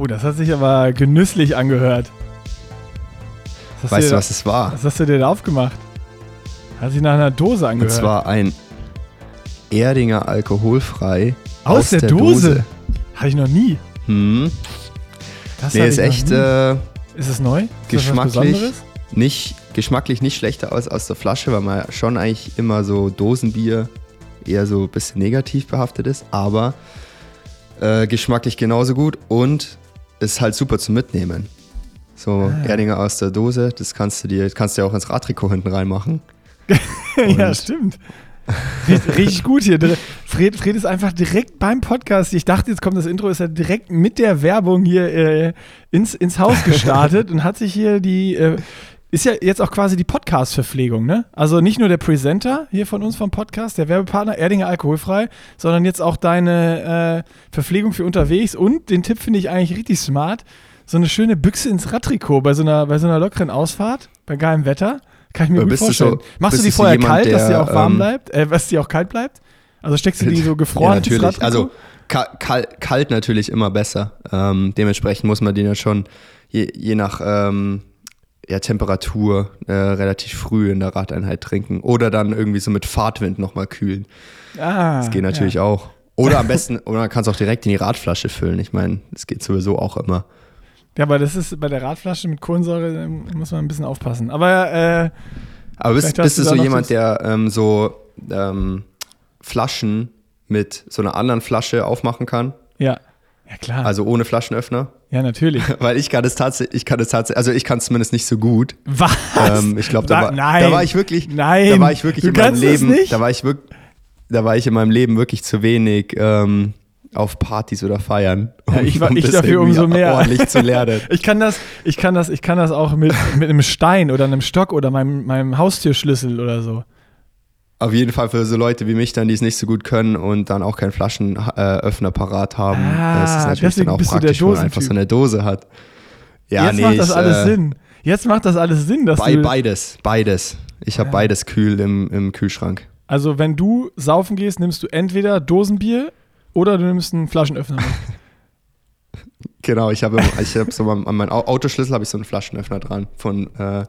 Oh, das hat sich aber genüsslich angehört. Weißt du, was es war? Was hast du dir da aufgemacht? Hat sich nach einer Dose Und angehört. zwar ein Erdinger alkoholfrei aus, der, Dose. Habe ich noch nie. Hm. Das Nee, hatte ist echt äh, Ist es neu? Ist geschmacklich nicht, geschmacklich nicht schlechter aus aus der Flasche, weil man schon eigentlich immer so Dosenbier eher so ein bisschen negativ behaftet ist, aber äh, geschmacklich genauso gut und ist halt super zum Mitnehmen. So Ah. Erdinger aus der Dose, das kannst du dir, kannst du ja auch ins Radtrikot hinten reinmachen. ja, stimmt. Richtig, richtig gut hier. Fred, Fred ist einfach direkt beim Podcast. Ich dachte, jetzt kommt das Intro, ist er direkt mit der Werbung hier äh, ins, ins Haus gestartet und hat sich hier die. Äh, ist ja jetzt auch quasi die Podcast-Verpflegung, ne? Also nicht nur der Presenter hier von uns vom Podcast, der Werbepartner Erdinger Alkoholfrei, sondern jetzt auch deine äh, Verpflegung für unterwegs und den Tipp finde ich eigentlich richtig smart. So eine schöne Büchse ins Radtrikot bei so einer, bei so einer lockeren Ausfahrt, bei geilem Wetter. Kann ich mir Aber gut bist du vorstellen. so- Machst du die vorher jemand, kalt, dass die der, auch warm ähm, bleibt? Äh, dass die auch kalt bleibt? Also steckst du die so gefroren ja, ins natürlich. Radtrikot? Also ka kal kalt natürlich immer besser. Ähm, dementsprechend muss man den ja schon je, je nach ähm, ja, Temperatur äh, relativ früh in der Radeinheit trinken. Oder dann irgendwie so mit Fahrtwind nochmal kühlen. ah, Das geht natürlich ja. auch. Oder am besten, oder man kann es auch direkt in die Radflasche füllen. Ich meine, das geht sowieso auch immer. Ja, aber das ist bei der Radflasche mit Kohlensäure, da muss man ein bisschen aufpassen. Aber äh, Aber bist, bist du so jemand, der ähm, so ähm, Flaschen mit so einer anderen Flasche aufmachen kann? ja. Ja, klar. Also ohne Flaschenöffner? Ja, natürlich. Weil ich kann es tatsächlich, ich kann es tatsächlich, also ich kann es zumindest nicht so gut. Was? Ähm, ich glaube, da, war- nein. da war ich wirklich, Nein. da war ich wirklich du in meinem Leben, da war ich wirklich, da war ich in meinem Leben wirklich zu wenig ähm, auf Partys oder Feiern. Ja, ich war- ich das dafür umso mehr. Ordentlich zu lernen. Ich kann das, ich kann das, ich kann das auch mit, mit einem Stein oder einem Stock oder meinem, meinem Haustürschlüssel oder so. Auf jeden Fall für so Leute wie mich dann, die es nicht so gut können und dann auch keinen Flaschenöffner parat haben. Ah, das ist natürlich dann auch praktisch, wenn man einfach so eine Dose hat. Ja, Jetzt nee, macht das ich, alles äh, Sinn. Jetzt macht das alles Sinn, dass Bei, du. beides, beides. Ich habe Ja. beides kühl im, im Kühlschrank. Also, wenn du saufen gehst, nimmst du entweder Dosenbier oder du nimmst einen Flaschenöffner. Genau, ich habe ich hab so an meinem Au- Autoschlüssel habe ich so einen Flaschenöffner dran von, äh,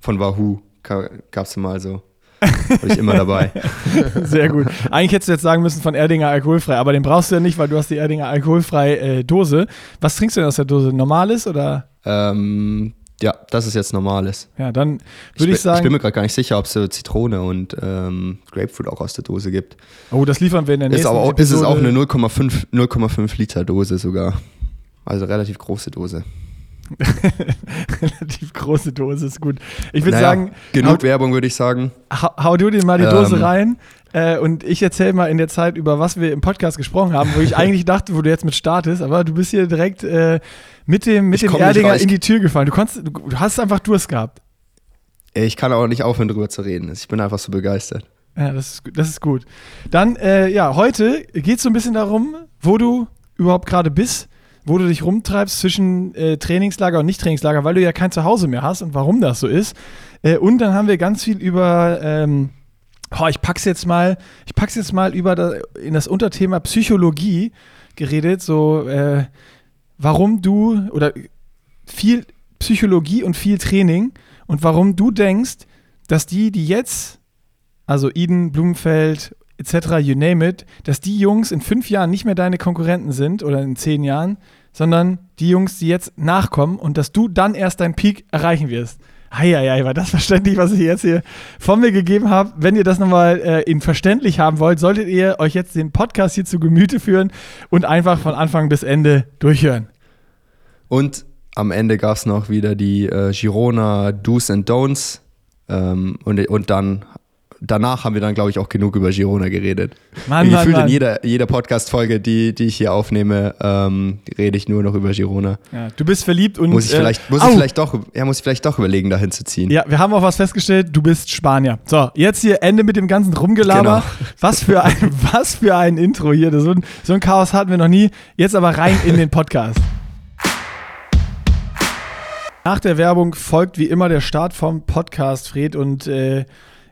von Wahoo. Gab es mal so. Habe ich immer dabei. Sehr gut. Eigentlich hättest du jetzt sagen müssen von Erdinger alkoholfrei, aber den brauchst du ja nicht, weil du hast die Erdinger alkoholfrei äh, Dose. Was trinkst du denn aus der Dose? Normales oder? ähm, ja, das ist jetzt normales. Ja, dann Ich, würde bin- ich sagen. ich bin mir gerade gar nicht sicher, ob es so Zitrone und ähm, Grapefruit auch aus der Dose gibt. oh, das liefern wir in der Ist, nächsten aber auch, ist es auch eine 0,5 0,5 Liter Dose sogar. Also relativ große Dose. relativ große Dose, ist gut. Ich würde Naja, sagen, genug hau, Werbung würde ich sagen. hau, hau du dir mal die Dose Ähm. rein äh, und ich erzähle mal in der Zeit, über was wir im Podcast gesprochen haben, wo ich eigentlich dachte, wo du jetzt mit startest, aber du bist hier direkt äh, mit dem, mit Ich dem Erdinger in die Tür gefallen. Du, konntest, du, du hast einfach Durst gehabt. Ich kann auch nicht aufhören, drüber zu reden. Ich bin einfach so begeistert. Ja, das ist, das ist gut. Dann, äh, ja, heute geht es so ein bisschen darum, wo du überhaupt gerade bist, wo du dich rumtreibst zwischen äh, Trainingslager und Nicht-Trainingslager, weil du ja kein Zuhause mehr hast und warum das so ist. Äh, und dann haben wir ganz viel über, ähm, oh, ich pack's jetzt mal, ich pack's jetzt mal über da, in das Unterthema Psychologie geredet, so äh, warum du oder viel Psychologie und viel Training und warum du denkst, dass die, die jetzt also Eden, Blumenfeld etc., you name it, dass die Jungs in fünf Jahren nicht mehr deine Konkurrenten sind oder in zehn Jahren, sondern die Jungs, die jetzt nachkommen und dass du dann erst deinen Peak erreichen wirst. Eieiei, war das verständlich, was ich jetzt hier von mir gegeben habe. Wenn ihr das nochmal äh, in verständlich haben wollt, solltet ihr euch jetzt den Podcast hier zu Gemüte führen und einfach von Anfang bis Ende durchhören. Und am Ende gab es noch wieder die äh, Girona Do's and Don'ts. Ähm, und, und dann danach haben wir dann, glaube ich, auch genug über Girona geredet. Mann, Mann, Gefühlt in Mann. jeder, jeder Podcast-Folge, die, die ich hier aufnehme, ähm, rede ich nur noch über Girona. Ja, du bist verliebt und. Muss ich äh, vielleicht, muss au! ich vielleicht doch, ja, muss ich vielleicht doch überlegen, dahin zu ziehen. Ja, wir haben auch was festgestellt, du bist Spanier. So, jetzt hier Ende mit dem ganzen Rumgelaber. Genau. Was, für ein, was für ein Intro hier. Das- So ein, so ein Chaos hatten wir noch nie. Jetzt aber rein in den Podcast. Nach der Werbung folgt wie immer der Start vom Podcast, Fred. Und äh,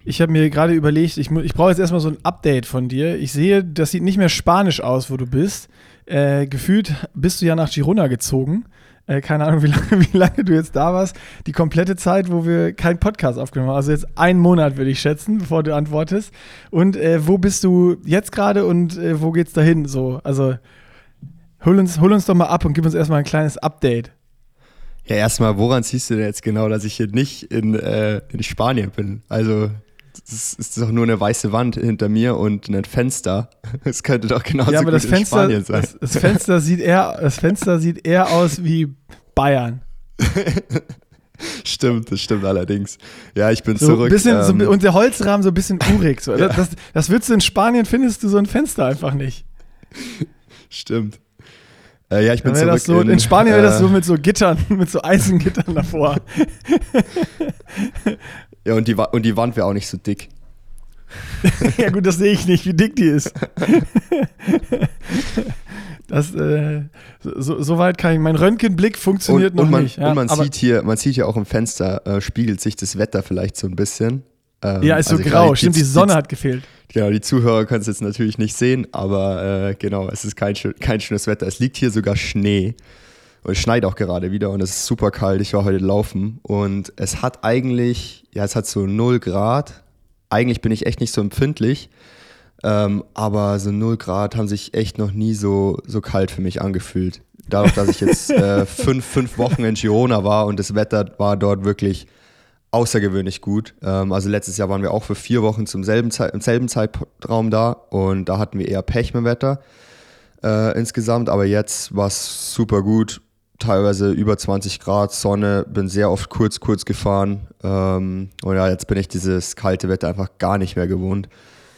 ich habe mir gerade überlegt, ich, ich brauche jetzt erstmal so ein Update von dir. Ich sehe, das sieht nicht mehr spanisch aus, wo du bist. Äh, gefühlt bist du ja nach Girona gezogen. Äh, keine Ahnung, wie lange, wie lange du jetzt da warst. Die komplette Zeit, wo wir keinen Podcast aufgenommen haben. Also jetzt einen Monat, würde ich schätzen, bevor du antwortest. Und äh, wo bist du jetzt gerade und äh, wo geht's dahin? So, also hol uns, hol uns doch mal ab und gib uns erstmal ein kleines Update. Ja, erstmal, woran siehst du denn jetzt genau, dass ich hier nicht in, äh, in Spanien bin? Also, es ist doch nur eine weiße Wand hinter mir und ein Fenster. Es könnte doch genauso ja, aber das in Fenster, Spanien sein. Das, das, Fenster sieht eher, das Fenster sieht eher aus wie Bayern. stimmt, das stimmt allerdings. Ja, ich bin so zurück. Bisschen, ähm, so, und der Holzrahmen so ein bisschen urig. So. Ja. Das, das, würdest du in Spanien, findest du so ein Fenster einfach nicht. Stimmt. Äh, ja, ich bin zurück. so, in, in Spanien wäre das äh, so mit so Gittern, mit so Eisengittern davor. Ja, und die, und die Wand wäre auch nicht so dick. ja gut, das sehe ich nicht, wie dick die ist. Das, äh, so, so weit kann ich, mein Röntgenblick funktioniert und, noch und man, nicht. Ja, und man sieht hier, man sieht hier auch im Fenster, äh, spiegelt sich das Wetter vielleicht so ein bisschen. Ähm, ja, ist so also grau, gerade stimmt, die Sonne hat gefehlt. Genau, die Zuhörer können es jetzt natürlich nicht sehen, aber äh, genau, es ist kein, kein schönes Wetter. Es liegt hier sogar Schnee und es schneit auch gerade wieder und es ist super kalt. Ich war heute laufen und es hat eigentlich, ja, es hat so 0 Grad. Eigentlich bin ich echt nicht so empfindlich, ähm, aber so 0 Grad haben sich echt noch nie so, so kalt für mich angefühlt. Dadurch, dass ich jetzt äh, fünf, fünf Wochen in Girona war und das Wetter war dort wirklich außergewöhnlich gut. Ähm, also letztes Jahr waren wir auch für vier Wochen zum selben Zei im selben Zeitraum da und da hatten wir eher Pech mit dem Wetter äh, insgesamt, aber jetzt war es super gut. Teilweise über 20 Grad, Sonne, bin sehr oft kurz, kurz gefahren. Ähm, und ja, jetzt bin ich dieses kalte Wetter einfach gar nicht mehr gewohnt.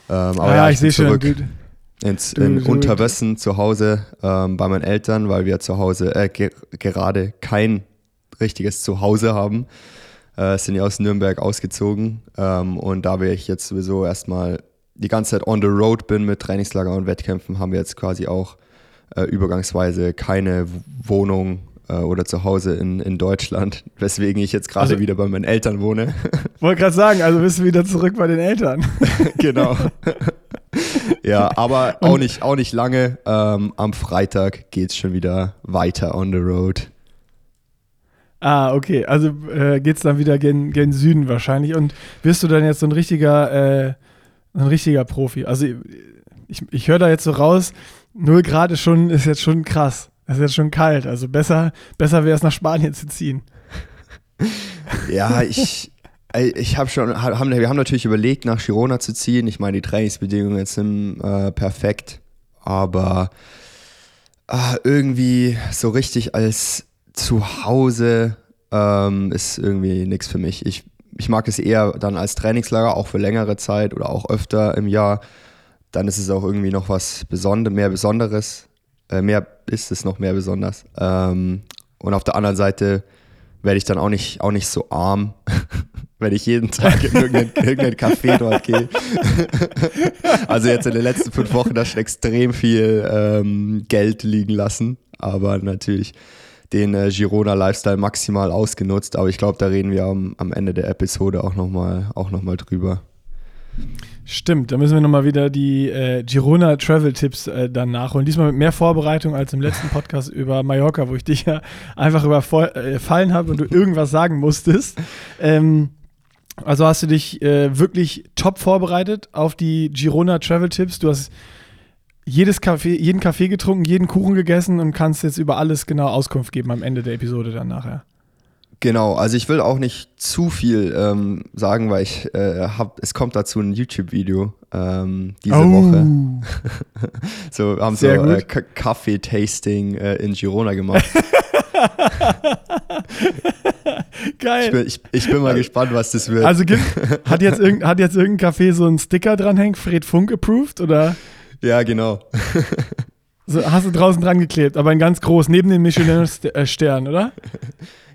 Ähm, aber Ah, ja, ich sehe bin schon. zurück Du, ins, Du- in du- Unterwössen zu Hause ähm, bei meinen Eltern, weil wir zu Hause äh, ge gerade kein richtiges Zuhause haben. Äh, sind ja aus Nürnberg ausgezogen ähm, und da wir ich jetzt sowieso erstmal die ganze Zeit on the road bin mit Trainingslager und Wettkämpfen, haben wir jetzt quasi auch äh, übergangsweise keine Wohnung äh, oder Zuhause in, in Deutschland, weswegen ich jetzt gerade Also- wieder bei meinen Eltern wohne. wollte gerade sagen, also bist du wieder zurück bei den Eltern. genau. ja, aber auch nicht, auch nicht lange. Ähm, am Freitag geht es schon wieder weiter on the road. Ah, okay. Also äh, geht's dann wieder gen, gen Süden wahrscheinlich. Und wirst du dann jetzt so ein richtiger, äh, ein richtiger Profi? Also ich, ich höre da jetzt so raus, 0 Grad ist schon, ist jetzt schon krass. Es ist jetzt schon kalt. Also besser, besser wäre es nach Spanien zu ziehen. Ja, ich, ich habe schon, ha- haben, wir haben natürlich überlegt, nach Girona zu ziehen. Ich meine, die Trainingsbedingungen sind äh, perfekt, aber ah, irgendwie so richtig als Zuhause ähm, ist irgendwie nichts für mich. Ich, ich mag es eher dann als Trainingslager, auch für längere Zeit oder auch öfter im Jahr. Dann ist es auch irgendwie noch was Besonder mehr Besonderes. Äh, mehr ist es noch mehr besonders. Ähm, und auf der anderen Seite werde ich dann auch nicht, auch nicht so arm, wenn ich jeden Tag in irgendein, irgendein Café dort gehe. also jetzt in den letzten fünf Wochen da schon extrem viel ähm, Geld liegen lassen, aber natürlich den äh, Girona Lifestyle maximal ausgenutzt. Aber ich glaube, da reden wir am, am Ende der Episode auch nochmal noch drüber. Stimmt, da müssen wir nochmal wieder die äh, Girona Travel Tipps äh, dann nachholen. Diesmal mit mehr Vorbereitung als im letzten Podcast über Mallorca, wo ich dich ja einfach überfallen habe und du irgendwas sagen musstest. Ähm, also hast du dich äh, wirklich top vorbereitet auf die Girona Travel Tipps. Du hast jedes Kaffee, jeden Kaffee getrunken, jeden Kuchen gegessen und kannst jetzt über alles genau Auskunft geben am Ende der Episode dann nachher. Genau, also ich will auch nicht zu viel ähm, sagen, weil ich äh, hab, es kommt dazu ein YouTube-Video ähm, diese Woche. So haben Sehr so äh, Kaffee-Tasting äh, in Girona gemacht. Geil. Ich bin, ich, ich bin mal gespannt, was das wird. also gibt, hat, jetzt irgend, hat jetzt irgendein Café so einen Sticker dranhängt, Fred Funk approved oder? ja, genau. So, hast du draußen dran geklebt, aber ein ganz groß, neben dem Michelin-Stern, oder?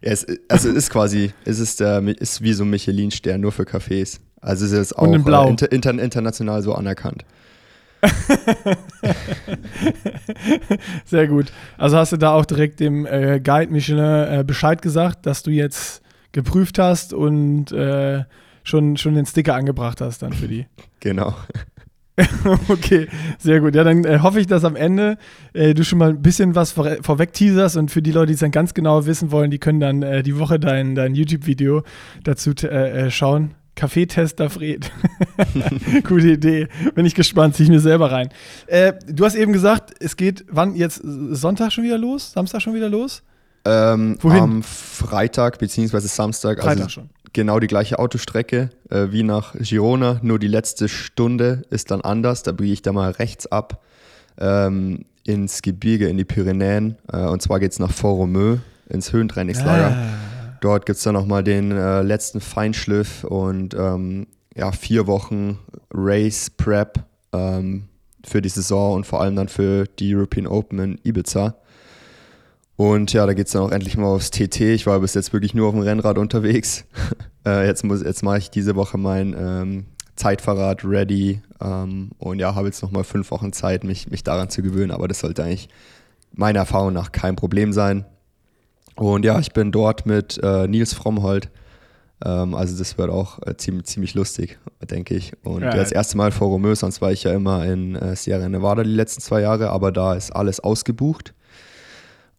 Ja, es, also es ist quasi, es ist, der, ist wie so ein Michelin-Stern, nur für Cafés. Also es ist auch Und in Blau. Äh, inter, inter, international so anerkannt. Sehr gut. Also hast du da auch direkt dem äh, Guide Michelin äh, Bescheid gesagt, dass du jetzt geprüft hast und äh, schon, schon den Sticker angebracht hast dann für die. Genau. okay, sehr gut. Ja, dann äh, hoffe ich, dass am Ende äh, du schon mal ein bisschen was vor, vorweg teaserst und für die Leute, die es dann ganz genau wissen wollen, die können dann äh, die Woche dein, dein YouTube-Video dazu äh, äh, schauen. Kaffeetester Fred. Gute Idee. Bin ich gespannt, ziehe ich mir selber rein. Äh, du hast eben gesagt, es geht wann jetzt Sonntag schon wieder los? Samstag schon wieder los? Ähm, Wohin? Am Freitag bzw. Samstag. Freitag also schon. Genau die gleiche Autostrecke äh, wie nach Girona, nur die letzte Stunde ist dann anders. Da biege ich da mal rechts ab ähm, ins Gebirge, in die Pyrenäen. Äh, und zwar geht es nach Fort-Romeu, ins Höhentrainingslager. Ah. Dort gibt es dann nochmal den äh, letzten Feinschliff und ähm, ja, vier Wochen Race Prep ähm, für die Saison und vor allem dann für die European Open in Ibiza. Und ja, da geht es dann auch endlich mal aufs TT. Ich war bis jetzt wirklich nur auf dem Rennrad unterwegs. äh, jetzt muss, jetzt mache ich diese Woche mein ähm, Zeitfahrrad ready ähm, und ja, habe jetzt nochmal fünf Wochen Zeit, mich, mich daran zu gewöhnen. Aber das sollte eigentlich meiner Erfahrung nach kein Problem sein. Und ja, ich bin dort mit äh, Nils Frommhold. Ähm, also das wird auch äh, ziemlich, ziemlich lustig, denke ich. Und Ja. das erste Mal vor Romeo, sonst war ich ja immer in äh, Sierra Nevada die letzten zwei Jahre, aber da ist alles ausgebucht.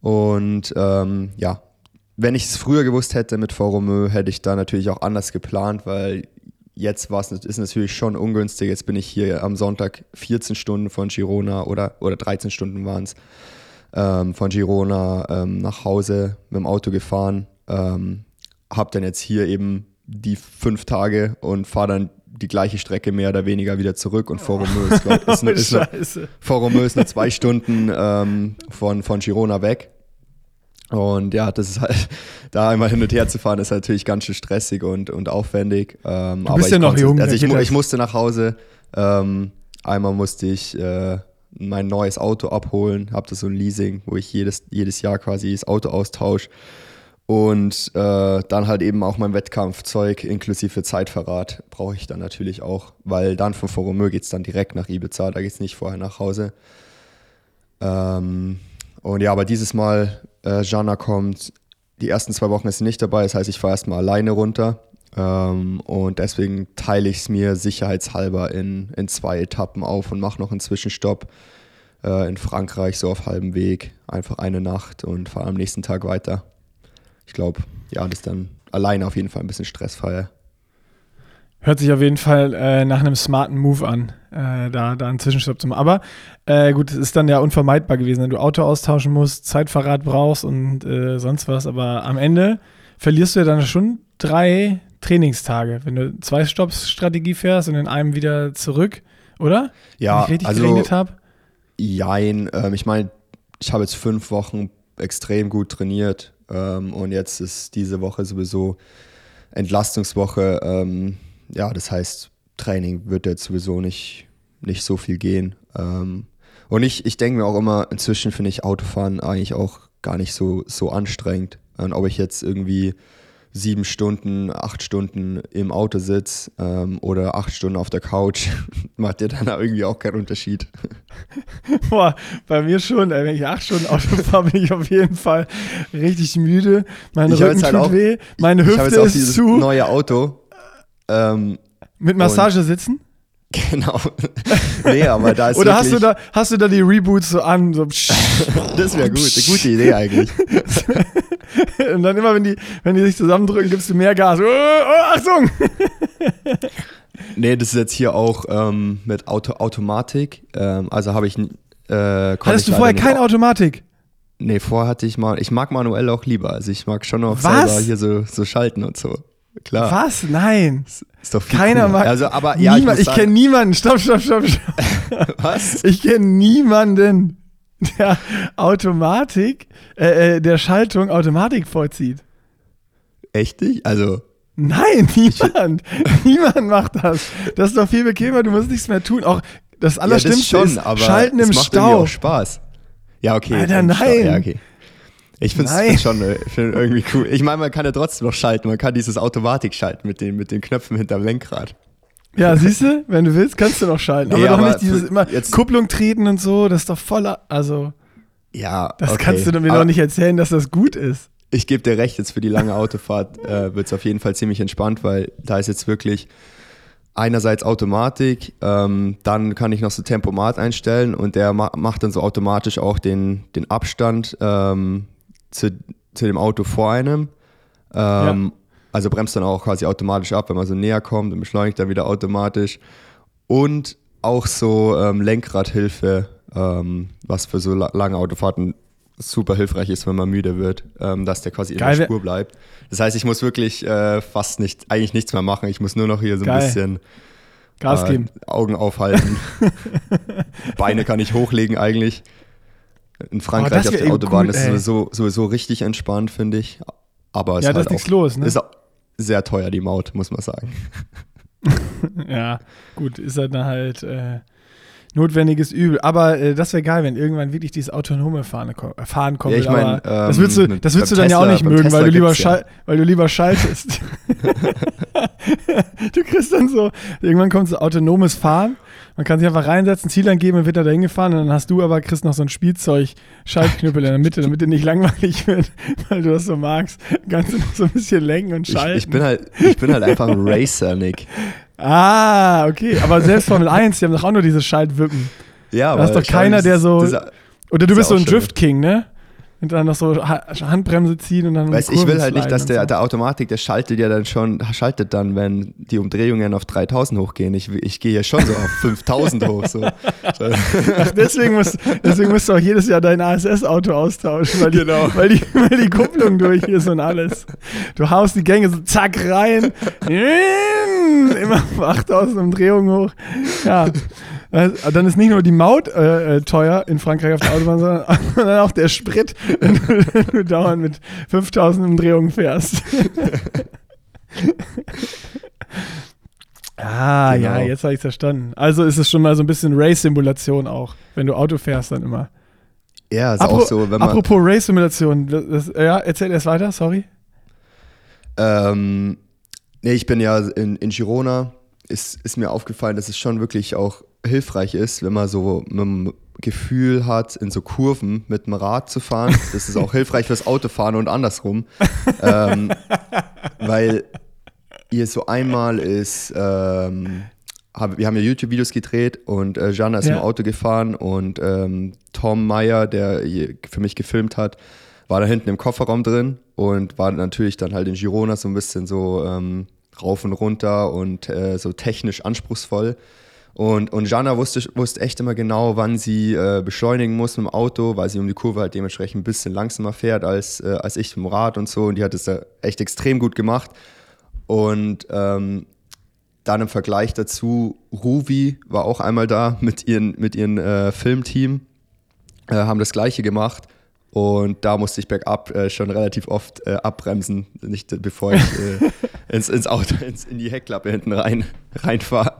Und ähm, ja, wenn ich es früher gewusst hätte mit Foromö, hätte ich da natürlich auch anders geplant, weil jetzt ist natürlich schon ungünstig. Jetzt bin ich hier am Sonntag 14 Stunden von Girona oder, oder 13 Stunden waren es ähm, von Girona ähm, nach Hause mit dem Auto gefahren. Ähm, hab dann jetzt hier eben die fünf Tage und fahre dann die gleiche Strecke mehr oder weniger wieder zurück und Foromö ist, glaub, ist, eine, ist, eine, ist nur zwei Stunden ähm, von, von Girona weg. Und ja, das ist halt, da einmal hin und her zu fahren, ist natürlich ganz schön stressig und, und aufwendig. Ähm, Du bist ich ja noch konnte- jung, Also ich, ich musste nach Hause. Ähm, einmal musste ich äh, mein neues Auto abholen, habe das so ein Leasing, wo ich jedes, jedes Jahr quasi das Auto austausche. Und äh, dann halt eben auch mein Wettkampfzeug inklusive Zeitverrat brauche ich dann natürlich auch, weil dann von Foromö geht es dann direkt nach Ibiza, da geht es nicht vorher nach Hause. Ähm, und ja, aber dieses Mal, äh, Jana kommt, die ersten zwei Wochen ist sie nicht dabei, das heißt, ich fahre erstmal alleine runter. Ähm, und deswegen teile ich es mir sicherheitshalber in, in zwei Etappen auf und mache noch einen Zwischenstopp äh, in Frankreich, so auf halbem Weg. Einfach eine Nacht und fahre am nächsten Tag weiter. Ich glaube, ja, das ist dann alleine auf jeden Fall ein bisschen stressfreier. Hört sich auf jeden Fall äh, nach einem smarten Move an, äh, da, da einen Zwischenstopp zu machen. Aber äh, gut, es ist dann ja unvermeidbar gewesen, wenn du Auto austauschen musst, Zeitverrat brauchst und äh, sonst was. Aber am Ende verlierst du ja dann schon drei Trainingstage, wenn du zwei Stopps-Strategie fährst und in einem wieder zurück, oder? Ja, Wenn ich richtig also gerechnet habe. Jein, ähm, ich meine, ich habe jetzt fünf Wochen extrem gut trainiert ähm, und jetzt ist diese Woche sowieso Entlastungswoche. Ähm, ja, das heißt, Training wird jetzt sowieso nicht, nicht so viel gehen. Ähm, und ich, ich denke mir auch immer, inzwischen finde ich Autofahren eigentlich auch gar nicht so, so anstrengend. Und ob ich jetzt irgendwie sieben Stunden, acht Stunden im Auto sitze ähm, oder acht Stunden auf der Couch, macht ja dann irgendwie auch keinen Unterschied. Boah, bei mir schon, ey, wenn ich acht Stunden Auto fahre, bin ich auf jeden Fall richtig müde. Mein Ich Rücken halt tut auch- weh, meine Hüfte ist dieses zu. neue Auto. Ähm, Mit Massage sitzen? genau. nee, aber da ist Oder hast du, da, hast du da die Reboots so an? So Das wäre gut, eine gute Idee eigentlich. und dann immer, wenn die, wenn die sich zusammendrücken, gibst du mehr Gas. Oh, oh, Achtung! Nee, das ist jetzt hier auch ähm, mit Auto Automatik. Ähm, also habe ich. Äh, Hattest ich du vorher keine Automatik? Nee, vorher hatte ich mal. Ich mag manuell auch lieber. Also ich mag schon auch Was? selber hier so, so schalten und so. Klar. Was? Nein. Ist doch viel Keiner cooler. mag. Also, aber ja, niemand, ich, ich kenne niemanden. Stopp, stopp, stopp, stopp. Was? Ich kenne niemanden, der Automatik, äh, äh, der Schaltung Automatik vollzieht. Echt nicht? Also, Nein, niemand. niemand macht das. Das ist doch viel bequemer, du musst nichts mehr tun. Auch das ja, Allerschlimmste das schon, ist aber Schalten im Stau. Spaß. Ja, okay. Alter, nein. Ja, okay. Ich finde es schon äh, find irgendwie cool. Ich meine, man kann ja trotzdem noch schalten. Man kann dieses Automatik schalten mit den, mit den Knöpfen hinterm Lenkrad. Ja, siehst du, wenn du willst, kannst du noch schalten. Nee, aber doch aber nicht dieses immer jetzt- Kupplung treten und so, das ist doch voller. Also, Ja, das okay. kannst du mir aber, doch nicht erzählen, dass das gut ist. ich gebe dir recht, jetzt für die lange Autofahrt äh, wird es auf jeden Fall ziemlich entspannt, weil da ist jetzt wirklich einerseits Automatik, ähm, dann kann ich noch so Tempomat einstellen und der ma macht dann so automatisch auch den, den Abstand ähm, zu, zu dem Auto vor einem. Ähm, ja. Also bremst dann auch quasi automatisch ab, wenn man so näher kommt und beschleunigt dann wieder automatisch. Und auch so ähm, Lenkradhilfe, ähm, was für so lange Autofahrten super hilfreich ist, wenn man müde wird, ähm, dass der quasi Geil. in der Spur bleibt. Das heißt, ich muss wirklich äh, fast nicht, eigentlich nichts mehr machen. Ich muss nur noch hier so ein Geil. bisschen Gas äh, geben. Augen aufhalten. Beine kann ich hochlegen eigentlich. In Frankreich auf der Autobahn cool, ist sowieso, sowieso richtig entspannt, finde ich. Aber es ja, ist halt nichts los, ne? Ist sehr teuer, die Maut, muss man sagen. ja, gut, ist halt dann halt äh, notwendiges Übel. Aber äh, das wäre geil, wenn irgendwann wirklich dieses autonome Fahren, äh, Fahren kommt. Ja, ich mein, ähm, das würdest du, das würdest du dann Tesla, ja auch nicht mögen, weil du, lieber ja. weil du lieber schaltest. du kriegst dann so, irgendwann kommt so autonomes Fahren. Man kann sich einfach reinsetzen, Ziel angeben und wird da dahin gefahren. Und dann hast du aber, kriegst noch so ein Spielzeug-Schaltknüppel in der Mitte, damit dir nicht langweilig wird, weil du das so magst. Kannst du noch so ein bisschen lenken und schalten. Ich, ich bin, halt, ich bin halt einfach ein Racer, Nick. Ah, okay. Aber selbst Formel 1, die haben doch auch nur diese Schaltwippen. Ja, aber. Da ist doch keiner, der so. Oder du bist so ein Drift King, ne? Und dann noch so Handbremse ziehen und dann. Weißt, ich will halt nicht, dass der, so. der Automatik, der schaltet ja dann schon, schaltet dann, wenn die Umdrehungen auf 3000 hochgehen. Ich, ich gehe ja schon so auf 5000 hoch. So. Ach, deswegen, musst, deswegen musst du auch jedes Jahr dein ASS-Auto austauschen, weil die, genau. weil, die, weil die Kupplung durch ist und alles. Du haust die Gänge so zack rein, immer auf 8000 Umdrehungen hoch. Ja. Also, dann ist nicht nur die Maut äh, äh teuer in Frankreich auf der Autobahn, sondern, sondern auch der Sprit, wenn du, wenn du dauernd mit 5000 Umdrehungen fährst. ah, genau. ja, jetzt habe ich es verstanden. Also ist es schon mal so ein bisschen Race-Simulation auch, wenn du Auto fährst dann immer. Ja, ist Apro auch so, wenn man. Apropos Race-Simulation, ja, erzähl erst weiter, sorry. Ähm, nee, ich bin ja in, in Girona. Ist, ist mir aufgefallen, dass es schon wirklich auch hilfreich ist, wenn man so mit dem Gefühl hat, in so Kurven mit dem Rad zu fahren. Das ist auch hilfreich fürs Autofahren und andersrum. ähm, weil ihr so einmal ist, ähm, hab, wir haben ja YouTube-Videos gedreht und äh, Jana ist ja. im Auto gefahren und ähm, Tom Meyer, der für mich gefilmt hat, war da hinten im Kofferraum drin und war natürlich dann halt in Girona so ein bisschen so ähm, rauf und runter und äh, so technisch anspruchsvoll. Und, und Jana wusste, wusste echt immer genau, wann sie äh, beschleunigen muss mit dem Auto, weil sie um die Kurve halt dementsprechend ein bisschen langsamer fährt als, äh, als ich mit dem Rad und so. Und die hat es da echt extrem gut gemacht. Und ähm, dann im Vergleich dazu, Ruvi war auch einmal da mit ihrem mit ihren, äh, Filmteam, äh, haben das gleiche gemacht. Und da musste ich bergab äh, schon relativ oft äh, abbremsen, nicht bevor ich äh, ins, ins Auto, ins, in die Heckklappe hinten rein, reinfahre.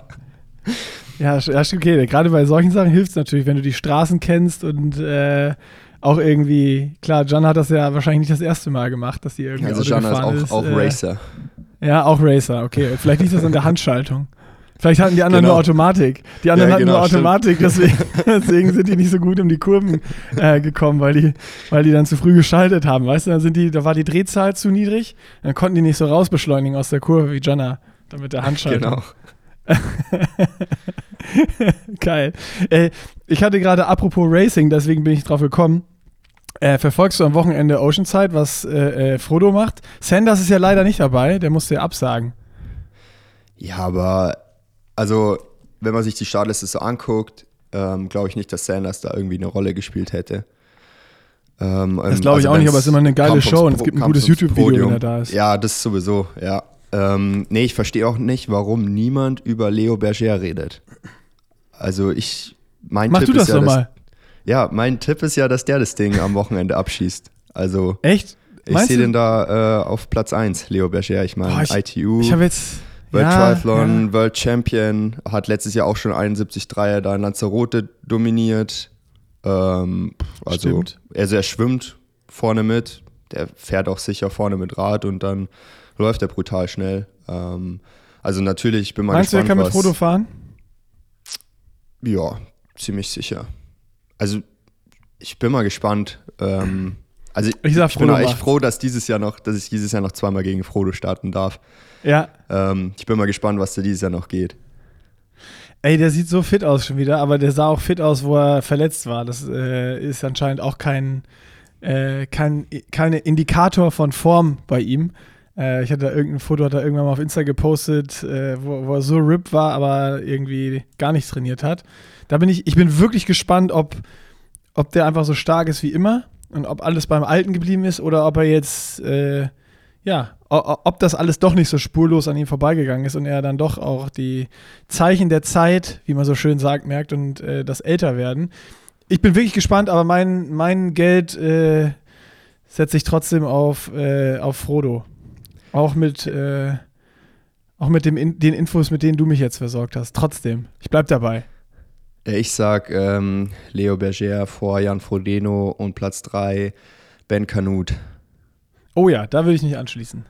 Ja, ja okay. Gerade bei solchen Sachen hilft es natürlich, wenn du die Straßen kennst und äh, auch irgendwie, klar, John hat das ja wahrscheinlich nicht das erste Mal gemacht, dass die irgendwie Also John ist auch, ist, auch äh, Racer. Ja, auch Racer, okay. Vielleicht liegt das an der Handschaltung. Vielleicht hatten die anderen genau. nur Automatik. Die anderen ja, hatten genau, nur Automatik, deswegen, deswegen, sind die nicht so gut um die Kurven äh, gekommen, weil die, weil die dann zu früh geschaltet haben. Weißt du, dann sind die, da war die Drehzahl zu niedrig, dann konnten die nicht so rausbeschleunigen aus der Kurve wie Jonna, damit der Handschaltung. Genau. Geil. Äh, ich hatte gerade apropos Racing, deswegen bin ich drauf gekommen. Äh, verfolgst du am Wochenende Oceanside, was äh, äh, Frodo macht? Sanders ist ja leider nicht dabei, der musste ja absagen. Ja, aber also, wenn man sich die Startliste so anguckt, ähm, glaube ich nicht, dass Sanders da irgendwie eine Rolle gespielt hätte. Ähm, das glaube ich also auch nicht, aber es ist immer eine geile Show und es gibt ein gutes YouTube-Video, wenn er da ist. Ja, das sowieso, ja. Ähm, nee, ich verstehe auch nicht, warum niemand über Leo Berger redet. Also ich, mein Mach Tipp du das ist ja, doch mal. ja, mein Tipp ist ja, dass der das Ding am Wochenende abschießt. Also echt? Ich sehe den da äh, auf Platz 1, Leo Berger. Ich meine, ITU. Ich jetzt World ja, Triathlon, ja. World Champion, hat letztes Jahr auch schon 71 Dreier da in Lanzarote dominiert. Ähm, also, Stimmt. also er schwimmt vorne mit, der fährt auch sicher vorne mit Rad und dann läuft er brutal schnell. Ähm, also natürlich, ich bin mal Meinst gespannt, du, er kann mit Frodo fahren? Ja, ziemlich sicher. Also ich bin mal gespannt, ähm, Also ich, Ich ich bin echt froh, dass dieses Jahr noch, dass ich dieses Jahr noch zweimal gegen Frodo starten darf. Ja. Ähm, ich bin mal gespannt, was da dieses Jahr noch geht. Ey, der sieht so fit aus schon wieder, aber der sah auch fit aus, wo er verletzt war. Das äh, ist anscheinend auch kein, äh, kein keine Indikator von Form bei ihm. Äh, ich hatte da irgendein Foto, hat er irgendwann mal auf Insta gepostet, äh, wo, wo er so ripped war, aber irgendwie gar nichts trainiert hat. Da bin ich, ich bin wirklich gespannt, ob, ob der einfach so stark ist wie immer und ob alles beim Alten geblieben ist oder ob er jetzt, äh, ja, ob das alles doch nicht so spurlos an ihm vorbeigegangen ist und er dann doch auch die Zeichen der Zeit, wie man so schön sagt, merkt und äh, das Älterwerden. Ich bin wirklich gespannt, aber mein, mein Geld äh, setze ich trotzdem auf, äh, auf Frodo. Auch mit, äh, auch mit dem In den Infos, mit denen du mich jetzt versorgt hast. Trotzdem. Ich bleib dabei. Ja, Ich sag ähm, Leo Berger vor Jan Frodeno und Platz 3 Ben Kanut. Oh ja, da würde ich nicht anschließen.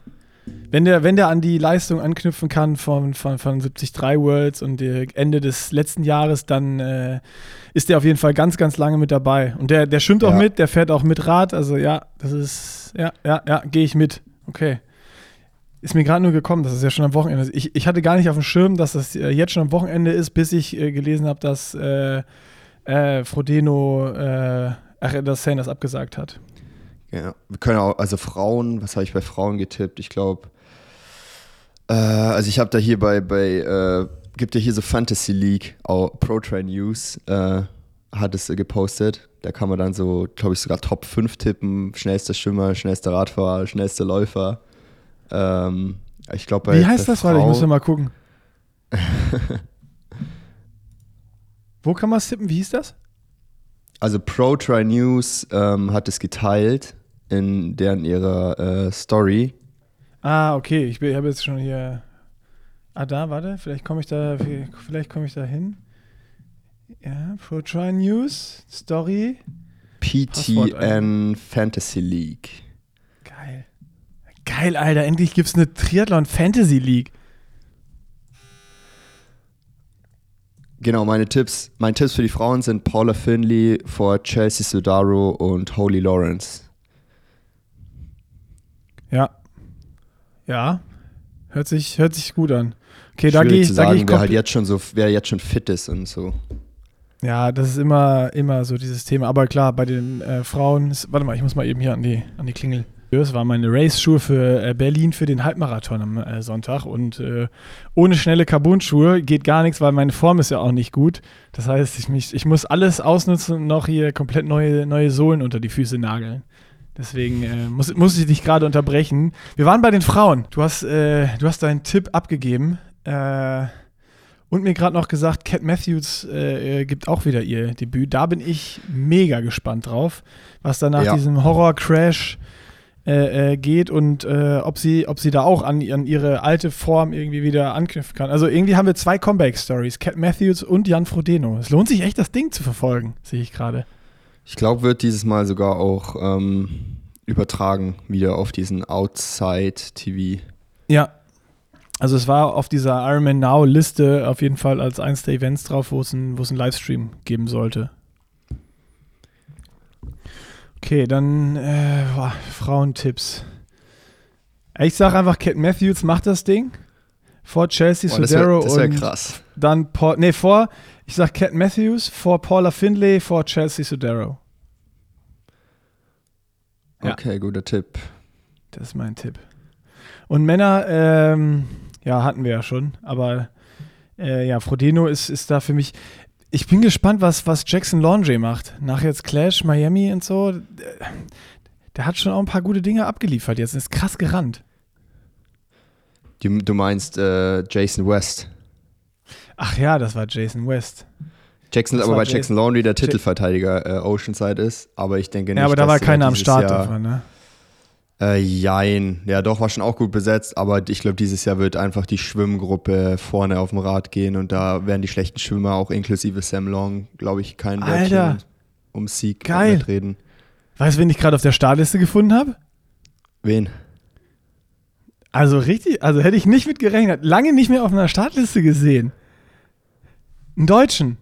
Wenn der, wenn der an die Leistung anknüpfen kann von, von, von 73 Worlds und Ende des letzten Jahres, dann äh, ist der auf jeden Fall ganz, ganz lange mit dabei. Und der, der schwimmt auch Ja. mit, der fährt auch mit Rad. Also ja, das ist, ja, ja, ja, gehe ich mit. Okay. Ist mir gerade nur gekommen, das ist ja schon am Wochenende. Ich, ich hatte gar nicht auf dem Schirm, dass das äh, jetzt schon am Wochenende ist, bis ich äh, gelesen habe, dass äh, äh, Frodeno, äh, ach, dass Sanders abgesagt hat. Ja, wir können auch, also Frauen, was habe ich bei Frauen getippt? Ich glaube, äh, also ich habe da hier bei, bei äh, gibt ja hier so Fantasy League, auch Pro Train News, hat es gepostet. Da kann man dann so, glaube ich, sogar Top 5 tippen. Schnellster Schwimmer, schnellster Radfahrer, schnellster Läufer. Ähm, ich glaube, bei Wie heißt das? Warte, ich muss ja mal gucken. Wo kann man es tippen? Wie hieß das? Also Pro Try News ähm, hat es geteilt in deren ihrer äh, Story. Ah, okay. Ich, habe jetzt schon hier. Ah, da, warte. Vielleicht komme ich da. Vielleicht komme ich da hin. Ja, Pro Try News, Story. Passwort PTN Fantasy League. Geil. Alter. Endlich gibt es eine Triathlon Fantasy League. Genau, meine Tipps. Meine Tipps für die Frauen sind Paula Finley vor Chelsea Sodaro und Holy Lawrence. Ja. Ja. Hört sich, hört sich gut an. Okay, da Schwierig gehe ich, zu da geh sagen, ich wer halt jetzt schon so, wer jetzt schon fit ist und so. Ja, das ist immer, immer so dieses Thema. Aber klar, bei den äh, Frauen, ist, warte mal, ich muss mal eben hier an die, an die Klingel. Das waren meine Race-Schuhe für äh, Berlin für den Halbmarathon am äh, Sonntag. Und äh, ohne schnelle Carbon-Schuhe geht gar nichts, weil meine Form ist ja auch nicht gut. Das heißt, ich, mich, ich muss alles ausnutzen und noch hier komplett neue, neue Sohlen unter die Füße nageln. Deswegen äh, muss, muss ich dich gerade unterbrechen. Wir waren bei den Frauen. Du hast, äh, du hast deinen Tipp abgegeben. Äh, und mir gerade noch gesagt, Cat Matthews gibt auch wieder ihr Debüt. Da bin ich mega gespannt drauf, was da nach Ja. diesem Horror-Crash äh, äh, geht und äh, ob, sie, ob sie da auch an, an ihre alte Form irgendwie wieder anknüpfen kann. Also irgendwie haben wir zwei Comeback-Stories, Cat Matthews und Jan Frodeno. Es lohnt sich echt, das Ding zu verfolgen, sehe ich gerade. Ich glaube, wird dieses Mal sogar auch ähm, übertragen wieder auf diesen Outside TV. Ja. Also es war auf dieser Ironman Now Liste auf jeden Fall als eins der Events drauf, wo es einen wo es einen Livestream geben sollte. Okay, dann äh, boah, Frauentipps. Ich sag einfach, Cat Matthews macht das Ding. Vor Chelsea Boah, das Sodaro wäre wär und krass. dann Paul, nee, vor, ich sag Cat Matthews, vor Paula Findlay, vor Chelsea Sodaro. Ja. Okay, guter Tipp. Das ist mein Tipp. Und Männer, ähm, ja, hatten wir ja schon, aber äh, ja, Frodeno ist, ist da für mich. Ich bin gespannt, was, was Jackson Laundry macht. Nach jetzt Clash, Miami und so. Der, der hat schon auch ein paar gute Dinge abgeliefert jetzt. Ist krass gerannt. Du, du meinst äh, Jason West. Ach ja, das war Jason West. Jackson ist Das aber bei Jackson Laundry der Titelverteidiger äh, Oceanside ist, aber ich denke nicht, Ja, aber da war er keiner am Start Jahr, davon, ne? Äh, jein. Ja, doch, war schon auch gut besetzt, aber ich glaube, dieses Jahr wird einfach die Schwimmgruppe vorne auf dem Rad gehen und da werden die schlechten Schwimmer, auch inklusive Sam Long, glaube ich, kein. Wörtchen um Sieg Geil. mitreden. Weißt du, wen ich gerade auf der Startliste gefunden habe? Wen? Also richtig, also hätte ich nicht mit gerechnet. Lange nicht mehr auf einer Startliste gesehen. Einen Deutschen.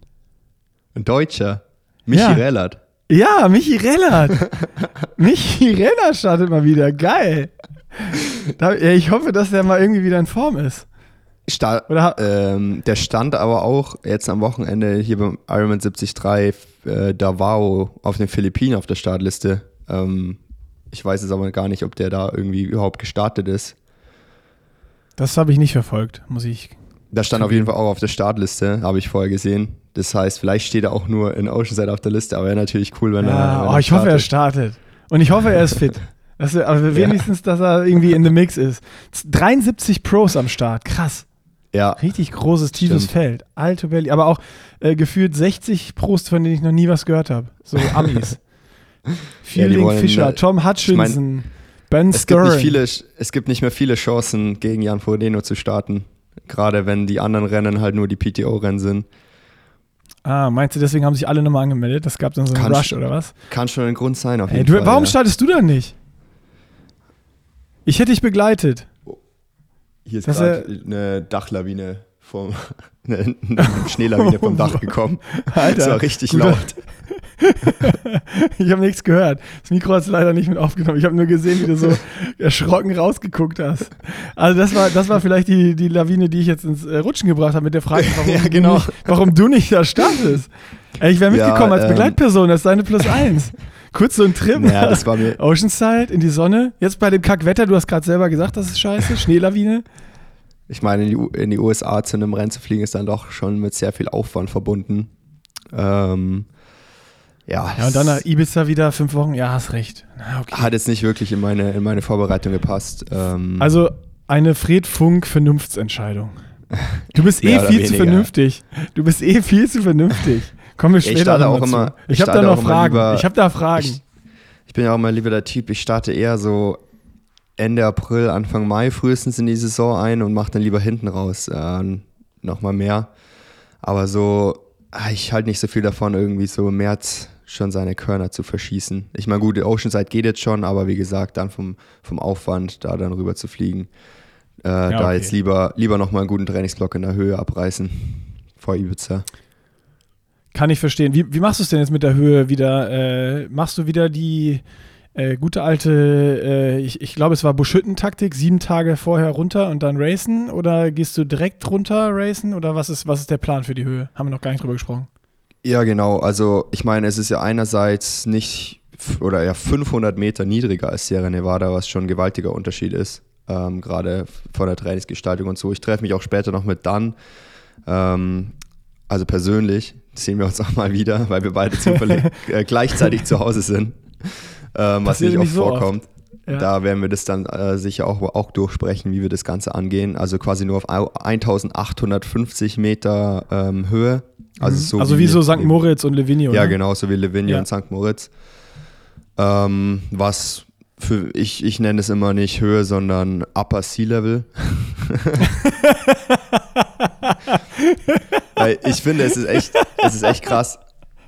Ein Deutscher. Michi Ja. Rellert. Ja, Michi Rellert. Michi Renner startet mal wieder. Geil. Da, ja, ich hoffe, dass der mal irgendwie wieder in Form ist. Sta ähm, der stand aber auch jetzt am Wochenende hier beim Ironman 73 äh, Davao auf den Philippinen auf der Startliste. Ähm, ich weiß es aber gar nicht, ob der da irgendwie überhaupt gestartet ist. Das habe ich nicht verfolgt, muss ich. Da stand auf jeden Fall auch auf der Startliste, habe ich vorher gesehen. Das heißt, vielleicht steht er auch nur in Oceanside auf der Liste, aber wäre natürlich cool, wenn er. Ja, wenn oh, ich hoffe, er startet. Und ich hoffe, er ist fit. Dass er, aber wenigstens, dass er irgendwie in the Mix ist. 73 Pros am Start. Krass. Ja, Richtig großes, tiefes Stimmt. Feld. Alto Belly. Aber auch äh, gefühlt 60 Pros, von denen ich noch nie was gehört habe. So Amis. Fielding wollen, Fischer, äh, Tom Hutchinson, Ben es gibt, nicht Stern. viele, es gibt nicht mehr viele Chancen, gegen Jan Frodeno zu starten. Gerade wenn die anderen Rennen halt nur die PTO-Rennen sind. Ah, meinst du, deswegen haben sich alle nochmal angemeldet? Das gab dann so einen Kann Rush oder was? Kann schon ein Grund sein, auf Ey, jeden du, Fall. warum ja. startest du dann nicht? Ich hätte dich begleitet. Hier ist gerade eine Dachlawine vom, eine, eine Schneelawine vom Dach gekommen. Alter, Das war richtig laut. Ich habe nichts gehört. Das Mikro hat es leider nicht mit aufgenommen. Ich habe nur gesehen, wie du so erschrocken rausgeguckt hast. Also das war, das war vielleicht die, die Lawine, die ich jetzt ins äh, Rutschen gebracht habe mit der Frage, warum, Ja, genau. du, nicht, warum du nicht da startest. Ey, ich wäre Ja, mitgekommen als ähm, Begleitperson, das ist deine Plus eins. Kurz so ein Trip. Ja, das war mir. Oceanside in die Sonne. Jetzt bei dem Kackwetter, du hast gerade selber gesagt, das ist scheiße. Schneelawine. Ich meine, in die, in die USA zu einem Rennen zu fliegen, ist dann doch schon mit sehr viel Aufwand verbunden. Ähm, ja, Ja, und dann nach Ibiza wieder fünf Wochen. Ja, hast recht. Na, okay. hat jetzt nicht wirklich in meine, in meine Vorbereitung gepasst. Ähm, Also eine Fred Funk Vernunftsentscheidung. Du bist eh viel zu weniger. vernünftig. Du bist eh viel zu vernünftig. Kommen wir Ich später starte noch auch zu. immer- Ich ich habe da noch Fragen. lieber- ich habe da Fragen. Ich, ich bin ja auch mal lieber der Typ, ich starte eher so Ende April, Anfang Mai frühestens in die Saison ein und mache dann lieber hinten raus äh, nochmal mehr. Aber so, ah, ich halte nicht so viel davon, irgendwie so im März schon seine Körner zu verschießen. Ich meine, gut, die Oceanside geht jetzt schon, aber wie gesagt, dann vom, vom Aufwand, da dann rüber zu fliegen, äh, da okay. jetzt lieber, lieber nochmal einen guten Trainingsblock in der Höhe abreißen vor Ibiza. Kann ich verstehen. Wie, wie machst du es denn jetzt mit der Höhe wieder? Äh, machst du wieder die äh, gute alte, äh, ich, ich glaube, es war Buschhütten-Taktik, sieben Tage vorher runter und dann racen? Oder gehst du direkt runter racen? Oder was ist, was ist der Plan für die Höhe? Haben wir noch gar nicht drüber gesprochen. Ja, genau. Also ich meine, es ist ja einerseits nicht oder ja 500 Meter niedriger als Sierra Nevada, was schon ein gewaltiger Unterschied ist, ähm, gerade von der Trainingsgestaltung und so. Ich treffe mich auch später noch mit Dan. Ähm, also persönlich sehen wir uns auch mal wieder, weil wir beide zufällig äh, gleichzeitig zu Hause sind, ähm, was nicht oft nicht so oft. vorkommt. Ja. Da werden wir das dann äh, sicher auch, auch durchsprechen, wie wir das Ganze angehen. Also quasi nur auf au- 1850 Meter ähm, Höhe. Also, Mhm. so also wie so St. Moritz und Livigno. Ja, ne? genau, so wie Livigno Ja. und St. Moritz. Ähm, was für ich, ich nenne es immer nicht Höhe, sondern Upper Sea Level. Weil ich finde, es ist echt, es ist echt krass.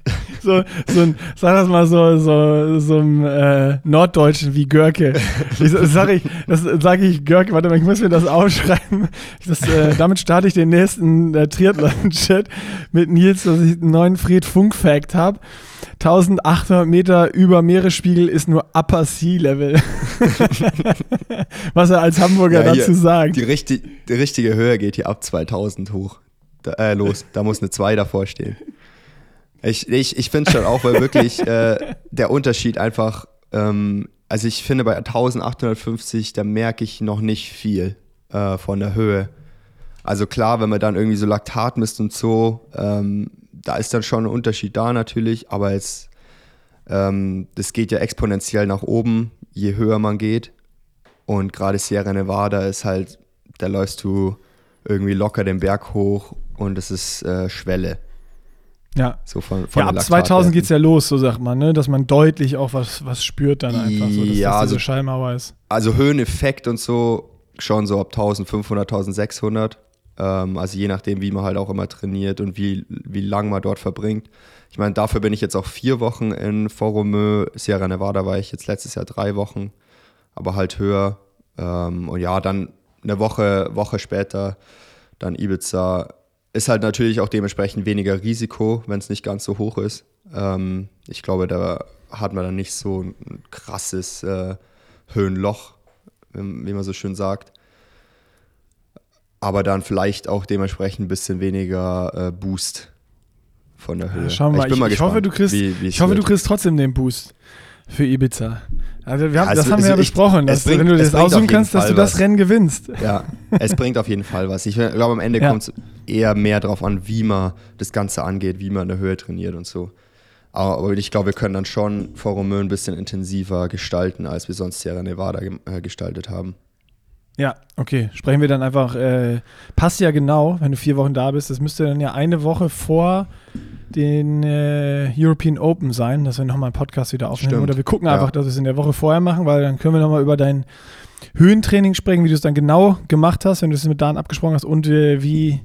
So, so ein, sag das mal so, so, so ein äh, Norddeutschen wie Görke. Ich, sag ich, das sage ich Görke, warte mal, ich muss mir das aufschreiben. Das, äh, damit starte ich den nächsten äh, Triathlon-Chat mit Nils, dass ich einen neuen Fred Funk-Fact habe. 1800 Meter über Meeresspiegel ist nur Upper Sea Level. Was er als Hamburger Ja, hier, dazu sagt. Die, richtig, die richtige Höhe geht hier ab 2000 hoch. Da, äh, los, da muss eine 2 davor stehen. Ich, ich, ich finde schon auch, weil wirklich äh, der Unterschied einfach, ähm, also ich finde bei 1850, da merke ich noch nicht viel äh, von der Höhe. Also klar, wenn man dann irgendwie so Laktat misst und so, ähm, da ist dann schon ein Unterschied da natürlich, aber jetzt, ähm, das geht ja exponentiell nach oben, je höher man geht. Und gerade Sierra Nevada ist halt, da läufst du irgendwie locker den Berg hoch und es ist äh, Schwelle. Ja. So von, von Ja, ab 2000 geht es ja los, so sagt man, ne? dass man deutlich auch was, was spürt dann einfach, so, dass Ja, das also- Schallmauer ist. Also Höheneffekt und so schon so ab 1500, 1600. Ähm, also je nachdem, wie man halt auch immer trainiert und wie, wie lang man dort verbringt. Ich meine, dafür bin ich jetzt auch vier Wochen in Foromö. Sierra Nevada war ich jetzt letztes Jahr drei Wochen, aber halt höher. Ähm, und ja, dann eine Woche, Woche später, dann Ibiza. Ist halt natürlich auch dementsprechend weniger Risiko, wenn es nicht ganz so hoch ist. Ähm, ich glaube, da hat man dann nicht so ein krasses äh, Höhenloch, wie man so schön sagt. Aber dann vielleicht auch dementsprechend ein bisschen weniger äh, Boost von der Höhe. Ja, schauen wir mal. Ich, ich, ich hoffe, du kriegst, wie, wie ich hoffe, du kriegst trotzdem den Boost für Ibiza. Also wir haben, ja, das haben wir ja besprochen, dass bringt, du, wenn du das aussuchen kannst, dass du das was. Rennen gewinnst. Ja, es bringt auf jeden Fall was. Ich glaube, am Ende ja. kommt es eher mehr darauf an, wie man das Ganze angeht, wie man in der Höhe trainiert und so. Aber ich glaube, wir können dann schon Forumö ein bisschen intensiver gestalten, als wir sonst Sierra Nevada äh, gestaltet haben. Ja, okay. Sprechen wir dann einfach. Äh, passt ja genau, wenn du vier Wochen da bist. Das müsste dann ja eine Woche vor den äh, European Open sein, dass wir nochmal einen Podcast wieder aufnehmen. Stimmt. Oder wir gucken einfach, ja. dass wir es in der Woche vorher machen, weil dann können wir nochmal über dein Höhentraining sprechen, wie du es dann genau gemacht hast, wenn du es mit Dan abgesprochen hast und äh, wie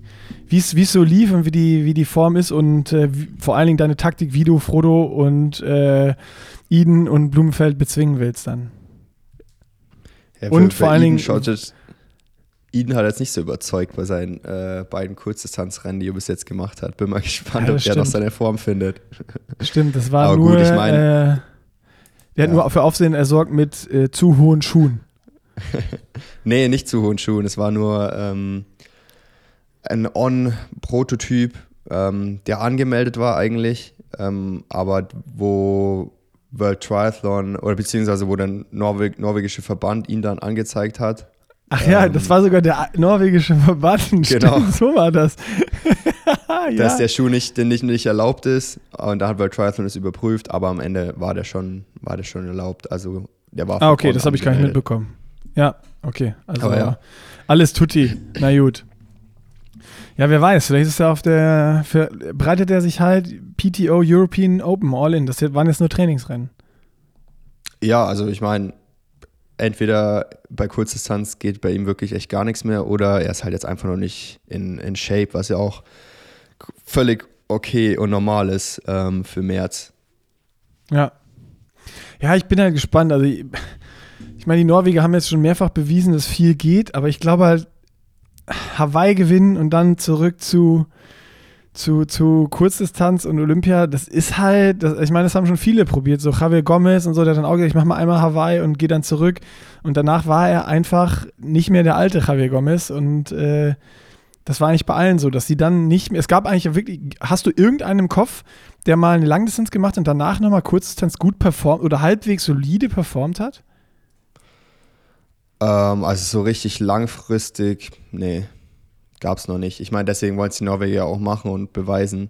es so lief und wie die, wie die Form ist und äh, wie, vor allen Dingen deine Taktik, wie du Frodo und äh, Eden und Blumenfeld bezwingen willst dann. Ja, und vor allen Dingen. Eden hat jetzt nicht so überzeugt bei seinen äh, beiden Kurzdistanzrennen, die er bis jetzt gemacht hat. Bin mal gespannt, ja, ob er noch seine Form findet. Stimmt, das war Aber nur. Gut, ich mein, äh, der hat nur für Aufsehen ersorgt mit äh, zu hohen Schuhen. nee, nicht zu hohen Schuhen. Es war nur ähm, ein On-Prototyp, ähm, der angemeldet war eigentlich, ähm, aber wo World Triathlon oder beziehungsweise wo der Norweg norwegische Verband ihn dann angezeigt hat. Ach ja, ähm, das war sogar der norwegische Verband. Genau. Stimmt, so war das. ja. Dass der Schuh nicht, nicht, nicht erlaubt ist. Und da hat World Triathlon es überprüft, aber am Ende war der schon, war der schon erlaubt. Also der war Ah, okay, das habe ich gar nicht mitbekommen. Ja, okay. Also ja. alles tutti. Na gut. Ja, wer weiß, vielleicht ist er auf der, für, breitet er sich halt PTO European Open All in. Das waren jetzt nur Trainingsrennen. Ja, also ich meine, entweder bei Kurzdistanz geht bei ihm wirklich echt gar nichts mehr oder er ist halt jetzt einfach noch nicht in, in Shape, was ja auch völlig okay und normal ist ähm, für März. Ja. Ja, ich bin halt gespannt. Also, ich, ich meine, die Norweger haben jetzt schon mehrfach bewiesen, dass viel geht, aber ich glaube halt, Hawaii gewinnen und dann zurück zu, zu, zu Kurzdistanz und Olympia, das ist halt, das, ich meine, das haben schon viele probiert, so Javier Gomez und so, der hat dann auch gesagt, ich mach mal einmal Hawaii und gehe dann zurück. Und danach war er einfach nicht mehr der alte Javier Gomez und äh, das war eigentlich bei allen so, dass sie dann nicht mehr, es gab eigentlich wirklich, hast du irgendeinen im Kopf, der mal eine Langdistanz gemacht und danach nochmal Kurzdistanz gut performt oder halbwegs solide performt hat? Ähm, also so richtig langfristig, nee, gab es noch nicht. Ich meine, deswegen wollen es die Norweger auch machen und beweisen,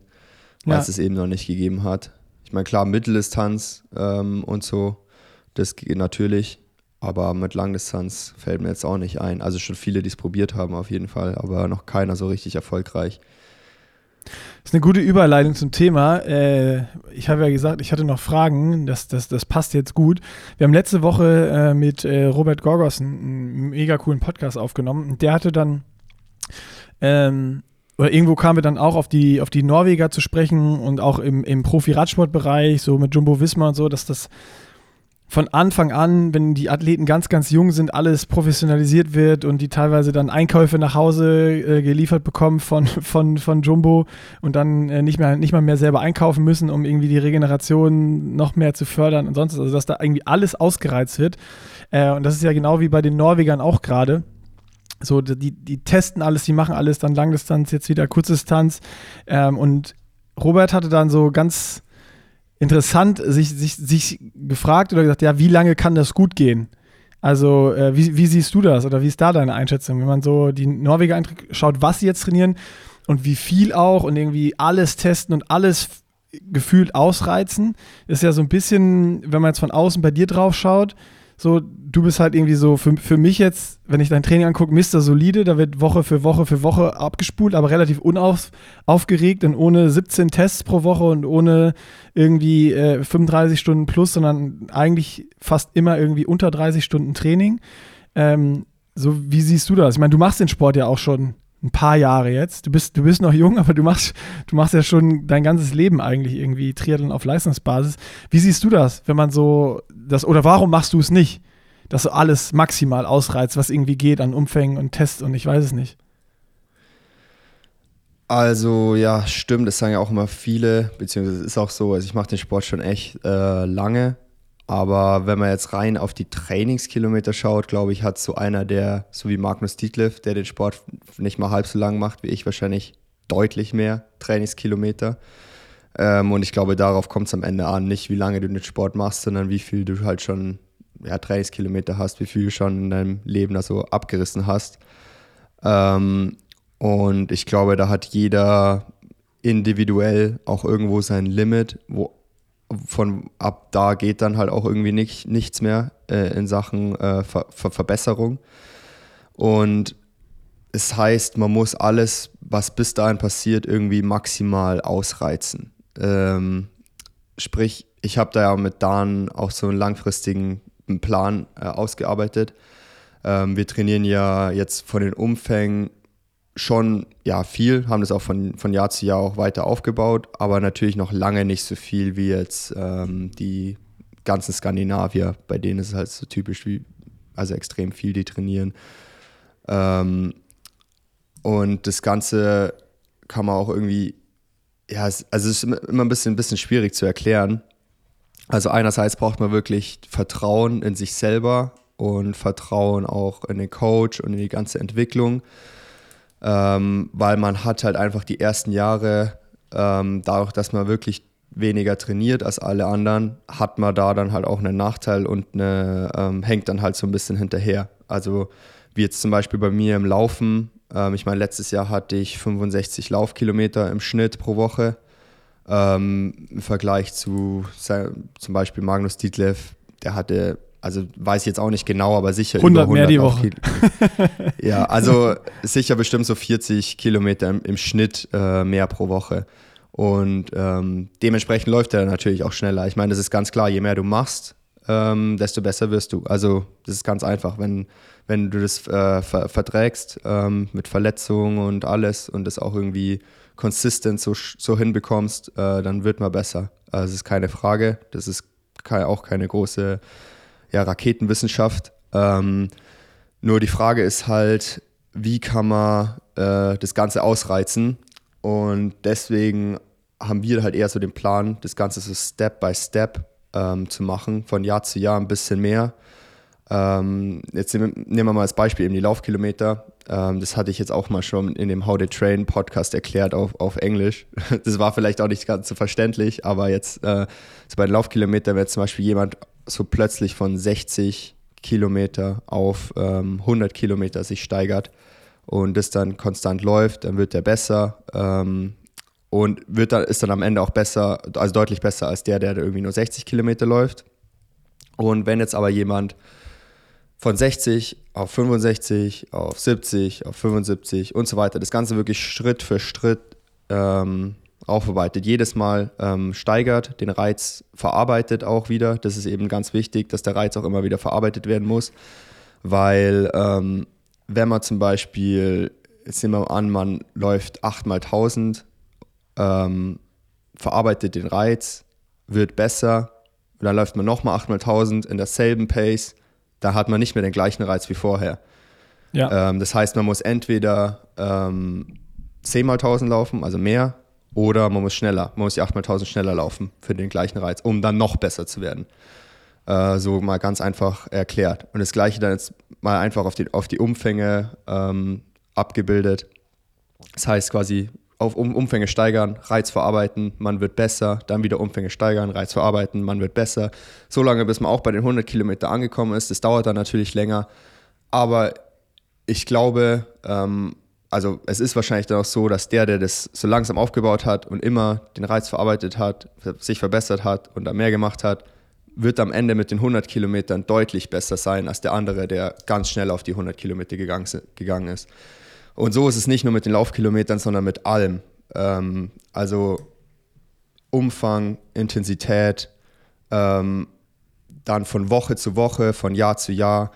weil ja. es es eben noch nicht gegeben hat. Ich meine, klar, Mitteldistanz ähm, und so, das geht natürlich, aber mit Langdistanz fällt mir jetzt auch nicht ein. Also schon viele, die es probiert haben auf jeden Fall, aber noch keiner so richtig erfolgreich. Das ist eine gute Überleitung zum Thema. Äh, ich habe ja gesagt, ich hatte noch Fragen. Das, das, das passt jetzt gut. Wir haben letzte Woche äh, mit äh, Robert Gorgos einen, einen, mega coolen Podcast aufgenommen. Und der hatte dann, ähm, oder irgendwo kamen wir dann auch auf die, auf die Norweger zu sprechen und auch im, im Profi-Radsportbereich, so mit Jumbo Wismar und so, dass das von Anfang an, wenn die Athleten ganz, ganz jung sind, alles professionalisiert wird und die teilweise dann Einkäufe nach Hause äh, geliefert bekommen von, von, von Jumbo und dann äh, nicht, mehr, nicht mal mehr selber einkaufen müssen, um irgendwie die Regeneration noch mehr zu fördern und sonst, also dass da irgendwie alles ausgereizt wird. Äh, und das ist ja genau wie bei den Norwegern auch gerade. So, die, die testen alles, die machen alles, dann Langdistanz, jetzt wieder Kurzdistanz. Ähm, und Robert hatte dann so ganz interessant sich, sich, sich gefragt oder gesagt, ja, wie lange kann das gut gehen? Also, äh, wie, wie siehst du das oder wie ist da deine Einschätzung, wenn man so die Norweger schaut, was sie jetzt trainieren und wie viel auch und irgendwie alles testen und alles gefühlt ausreizen? Ist ja so ein bisschen, wenn man jetzt von außen bei dir drauf schaut, so, du bist halt irgendwie so, für, für mich jetzt, wenn ich dein Training angucke, Mister Solide, da wird Woche für Woche für Woche abgespult, aber relativ unaufgeregt und ohne 17 Tests pro Woche und ohne irgendwie äh, 35 Stunden plus, sondern eigentlich fast immer irgendwie unter 30 Stunden Training. Ähm, so, wie siehst du das? Ich meine, du machst den Sport ja auch schon ein paar Jahre jetzt. Du bist, du bist noch jung, aber du machst, du machst ja schon dein ganzes Leben eigentlich irgendwie Triathlon auf Leistungsbasis. Wie siehst du das, wenn man so das, oder warum machst du es nicht? Dass du alles maximal ausreizt, was irgendwie geht an Umfängen und Tests und ich weiß es nicht. Also ja, stimmt, das sagen ja auch immer viele, beziehungsweise ist auch so, also ich mache den Sport schon echt äh, lange, aber wenn man jetzt rein auf die Trainingskilometer schaut, glaube ich, hat so einer, der, so wie Magnus Dietliff, der den Sport nicht mal halb so lang macht wie ich, wahrscheinlich deutlich mehr Trainingskilometer. Ähm, und ich glaube, darauf kommt es am Ende an, nicht wie lange du den Sport machst, sondern wie viel du halt schon ja, Trainingskilometer hast, wie viel du schon in deinem Leben da so abgerissen hast. Ähm, und ich glaube, da hat jeder individuell auch irgendwo sein Limit, wo von ab da geht dann halt auch irgendwie nicht, nichts mehr äh, in Sachen äh, Ver Ver Verbesserung. Und es heißt, man muss alles, was bis dahin passiert, irgendwie maximal ausreizen. Ähm, sprich, ich habe da ja mit Dan auch so einen langfristigen Plan äh, ausgearbeitet. Ähm, wir trainieren ja jetzt von den Umfängen schon ja viel, haben das auch von, von Jahr zu Jahr auch weiter aufgebaut, aber natürlich noch lange nicht so viel wie jetzt ähm, die ganzen Skandinavier, bei denen ist es halt so typisch wie, also extrem viel, die trainieren. Ähm, und das Ganze kann man auch irgendwie, ja, also es ist immer ein bisschen, ein bisschen schwierig zu erklären. Also einerseits braucht man wirklich Vertrauen in sich selber und Vertrauen auch in den Coach und in die ganze Entwicklung ähm, weil man hat halt einfach die ersten Jahre, ähm, dadurch, dass man wirklich weniger trainiert als alle anderen, hat man da dann halt auch einen Nachteil und eine, ähm, hängt dann halt so ein bisschen hinterher. Also wie jetzt zum Beispiel bei mir im Laufen. Ähm, ich meine, letztes Jahr hatte ich 65 Laufkilometer im Schnitt pro Woche. Ähm, Im Vergleich zu zum Beispiel Magnus Dietlev, der hatte also weiß ich jetzt auch nicht genau, aber sicher 100, 100 mehr die Woche. ja, also sicher bestimmt so 40 Kilometer im, im Schnitt äh, mehr pro Woche. Und ähm, dementsprechend läuft er natürlich auch schneller. Ich meine, das ist ganz klar, je mehr du machst, ähm, desto besser wirst du. Also das ist ganz einfach. Wenn, wenn du das äh, ver verträgst ähm, mit Verletzungen und alles und das auch irgendwie konsistent so, so hinbekommst, äh, dann wird man besser. Also das ist keine Frage. Das ist auch keine große ja, Raketenwissenschaft. Ähm, nur die Frage ist halt, wie kann man äh, das Ganze ausreizen? Und deswegen haben wir halt eher so den Plan, das Ganze so Step by Step ähm, zu machen, von Jahr zu Jahr ein bisschen mehr. Ähm, jetzt nehmen wir mal als Beispiel eben die Laufkilometer. Ähm, das hatte ich jetzt auch mal schon in dem How They Train Podcast erklärt auf, auf Englisch. Das war vielleicht auch nicht ganz so verständlich, aber jetzt äh, so bei den Laufkilometern, wenn zum Beispiel jemand so plötzlich von 60 Kilometer auf ähm, 100 Kilometer sich steigert und das dann konstant läuft, dann wird der besser ähm, und wird dann, ist dann am Ende auch besser, also deutlich besser als der, der irgendwie nur 60 Kilometer läuft. Und wenn jetzt aber jemand von 60 auf 65, auf 70, auf 75 und so weiter, das Ganze wirklich Schritt für Schritt ähm, aufarbeitet, jedes Mal ähm, steigert, den Reiz verarbeitet auch wieder. Das ist eben ganz wichtig, dass der Reiz auch immer wieder verarbeitet werden muss, weil ähm, wenn man zum Beispiel, jetzt nehmen wir an, man läuft 8 mal 1000, ähm, verarbeitet den Reiz, wird besser, dann läuft man nochmal 8 mal 1000 in derselben Pace, da hat man nicht mehr den gleichen Reiz wie vorher. Ja. Ähm, das heißt, man muss entweder ähm, 10 mal 1000 laufen, also mehr, oder man muss schneller, man muss die 8x1000 schneller laufen für den gleichen Reiz, um dann noch besser zu werden. Äh, so mal ganz einfach erklärt. Und das gleiche dann jetzt mal einfach auf die, auf die Umfänge ähm, abgebildet. Das heißt quasi auf um, Umfänge steigern, Reiz verarbeiten, man wird besser, dann wieder Umfänge steigern, Reiz verarbeiten, man wird besser. So lange, bis man auch bei den 100 Kilometer angekommen ist. Das dauert dann natürlich länger. Aber ich glaube, ähm, also es ist wahrscheinlich dann auch so, dass der, der das so langsam aufgebaut hat und immer den Reiz verarbeitet hat, sich verbessert hat und da mehr gemacht hat, wird am Ende mit den 100 Kilometern deutlich besser sein als der andere, der ganz schnell auf die 100 Kilometer gegangen ist. Und so ist es nicht nur mit den Laufkilometern, sondern mit allem. Ähm, also Umfang, Intensität, ähm, dann von Woche zu Woche, von Jahr zu Jahr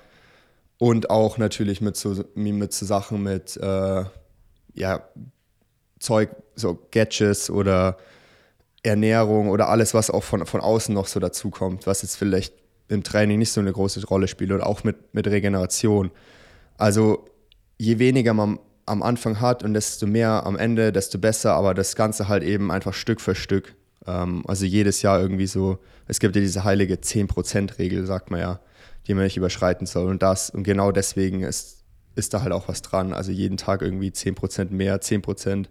und auch natürlich mit so, mit so Sachen mit äh, ja, Zeug, so Gadgets oder Ernährung oder alles, was auch von, von außen noch so dazukommt, was jetzt vielleicht im Training nicht so eine große Rolle spielt oder auch mit, mit Regeneration. Also je weniger man am Anfang hat und desto mehr am Ende, desto besser, aber das Ganze halt eben einfach Stück für Stück. Ähm, also jedes Jahr irgendwie so, es gibt ja diese heilige 10%-Regel, sagt man ja, die man nicht überschreiten soll. Und das, und genau deswegen ist, ist da halt auch was dran. Also jeden Tag irgendwie 10% mehr, 10%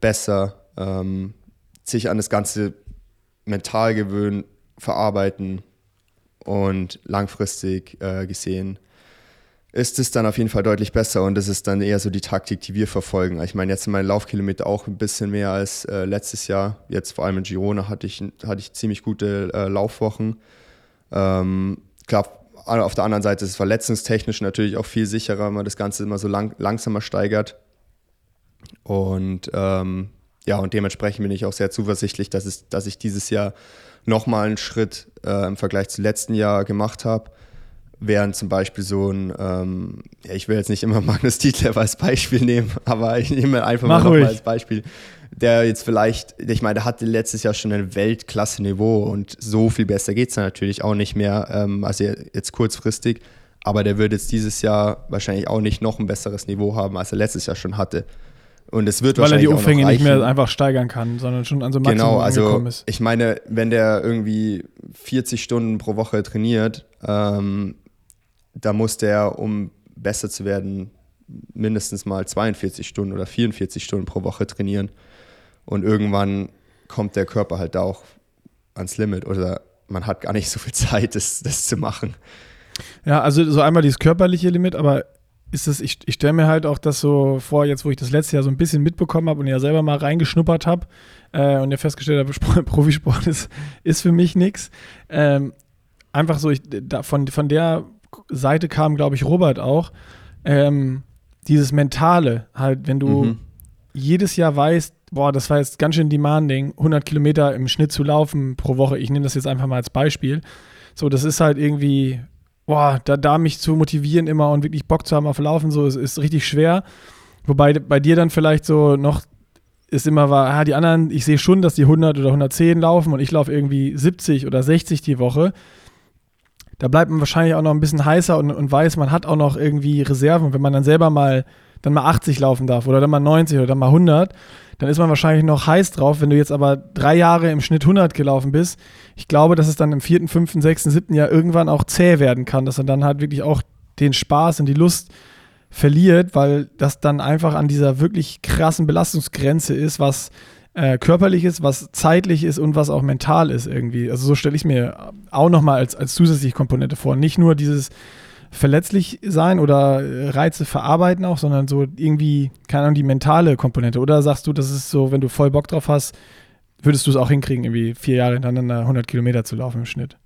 besser, ähm, sich an das Ganze mental gewöhnen, verarbeiten und langfristig äh, gesehen ist es dann auf jeden Fall deutlich besser und das ist dann eher so die Taktik, die wir verfolgen. Ich meine, jetzt sind meine Laufkilometer auch ein bisschen mehr als äh, letztes Jahr. Jetzt vor allem in Girona hatte ich, hatte ich ziemlich gute äh, Laufwochen. Ähm, klar, auf der anderen Seite ist es verletzungstechnisch natürlich auch viel sicherer, wenn man das Ganze immer so lang, langsamer steigert. Und ähm, ja, und dementsprechend bin ich auch sehr zuversichtlich, dass, es, dass ich dieses Jahr nochmal einen Schritt äh, im Vergleich zum letzten Jahr gemacht habe. Während zum Beispiel so ein, ähm, ja, ich will jetzt nicht immer Magnus Tietler als Beispiel nehmen, aber ich nehme einfach Mach mal als Beispiel, der jetzt vielleicht, ich meine, der hatte letztes Jahr schon ein Weltklasse-Niveau und so viel besser geht es natürlich auch nicht mehr, ähm, also jetzt kurzfristig, aber der wird jetzt dieses Jahr wahrscheinlich auch nicht noch ein besseres Niveau haben, als er letztes Jahr schon hatte. Und es wird Weil wahrscheinlich er die Umfänge nicht mehr einfach steigern kann, sondern schon an so Maximum genau, also ist. Ich meine, wenn der irgendwie 40 Stunden pro Woche trainiert, ähm, da muss der, um besser zu werden, mindestens mal 42 Stunden oder 44 Stunden pro Woche trainieren. Und irgendwann kommt der Körper halt da auch ans Limit oder man hat gar nicht so viel Zeit, das, das zu machen. Ja, also so einmal dieses körperliche Limit, aber ist das, ich, ich stelle mir halt auch das so vor, jetzt wo ich das letzte Jahr so ein bisschen mitbekommen habe und ja selber mal reingeschnuppert habe äh, und ja festgestellt habe, Profisport ist, ist für mich nichts. Ähm, einfach so, ich, da, von, von der Seite kam, glaube ich, Robert auch, ähm, dieses Mentale, halt, wenn du mhm. jedes Jahr weißt, boah, das war jetzt ganz schön demanding, 100 Kilometer im Schnitt zu laufen pro Woche, ich nehme das jetzt einfach mal als Beispiel, so, das ist halt irgendwie, boah, da, da mich zu motivieren immer und wirklich Bock zu haben auf Laufen, so, ist, ist richtig schwer, wobei bei dir dann vielleicht so noch ist immer war, ja, die anderen, ich sehe schon, dass die 100 oder 110 laufen und ich laufe irgendwie 70 oder 60 die Woche. Da bleibt man wahrscheinlich auch noch ein bisschen heißer und, und weiß, man hat auch noch irgendwie Reserven. Und wenn man dann selber mal dann mal 80 laufen darf oder dann mal 90 oder dann mal 100, dann ist man wahrscheinlich noch heiß drauf. Wenn du jetzt aber drei Jahre im Schnitt 100 gelaufen bist, ich glaube, dass es dann im vierten, fünften, sechsten, siebten Jahr irgendwann auch zäh werden kann, dass er dann halt wirklich auch den Spaß und die Lust verliert, weil das dann einfach an dieser wirklich krassen Belastungsgrenze ist, was äh, körperlich ist, was zeitlich ist und was auch mental ist irgendwie. Also so stelle ich mir auch nochmal als, als zusätzliche Komponente vor. Nicht nur dieses verletzlich sein oder Reize verarbeiten auch, sondern so irgendwie, keine Ahnung, die mentale Komponente. Oder sagst du, das ist so, wenn du voll Bock drauf hast, würdest du es auch hinkriegen, irgendwie vier Jahre hintereinander 100 Kilometer zu laufen im Schnitt?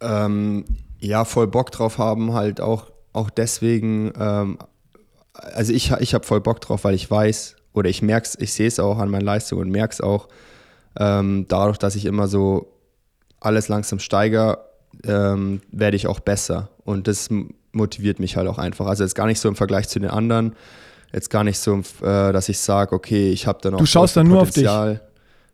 Ähm, ja, voll Bock drauf haben, halt auch, auch deswegen, ähm, also ich, ich habe voll Bock drauf, weil ich weiß, oder ich merke es, ich sehe es auch an meinen Leistungen und merke es auch ähm, dadurch, dass ich immer so alles langsam steigere, ähm, werde ich auch besser. Und das motiviert mich halt auch einfach. Also jetzt gar nicht so im Vergleich zu den anderen, jetzt gar nicht so, äh, dass ich sage, okay, ich habe dann auch. Du schaust dann nur auf dich.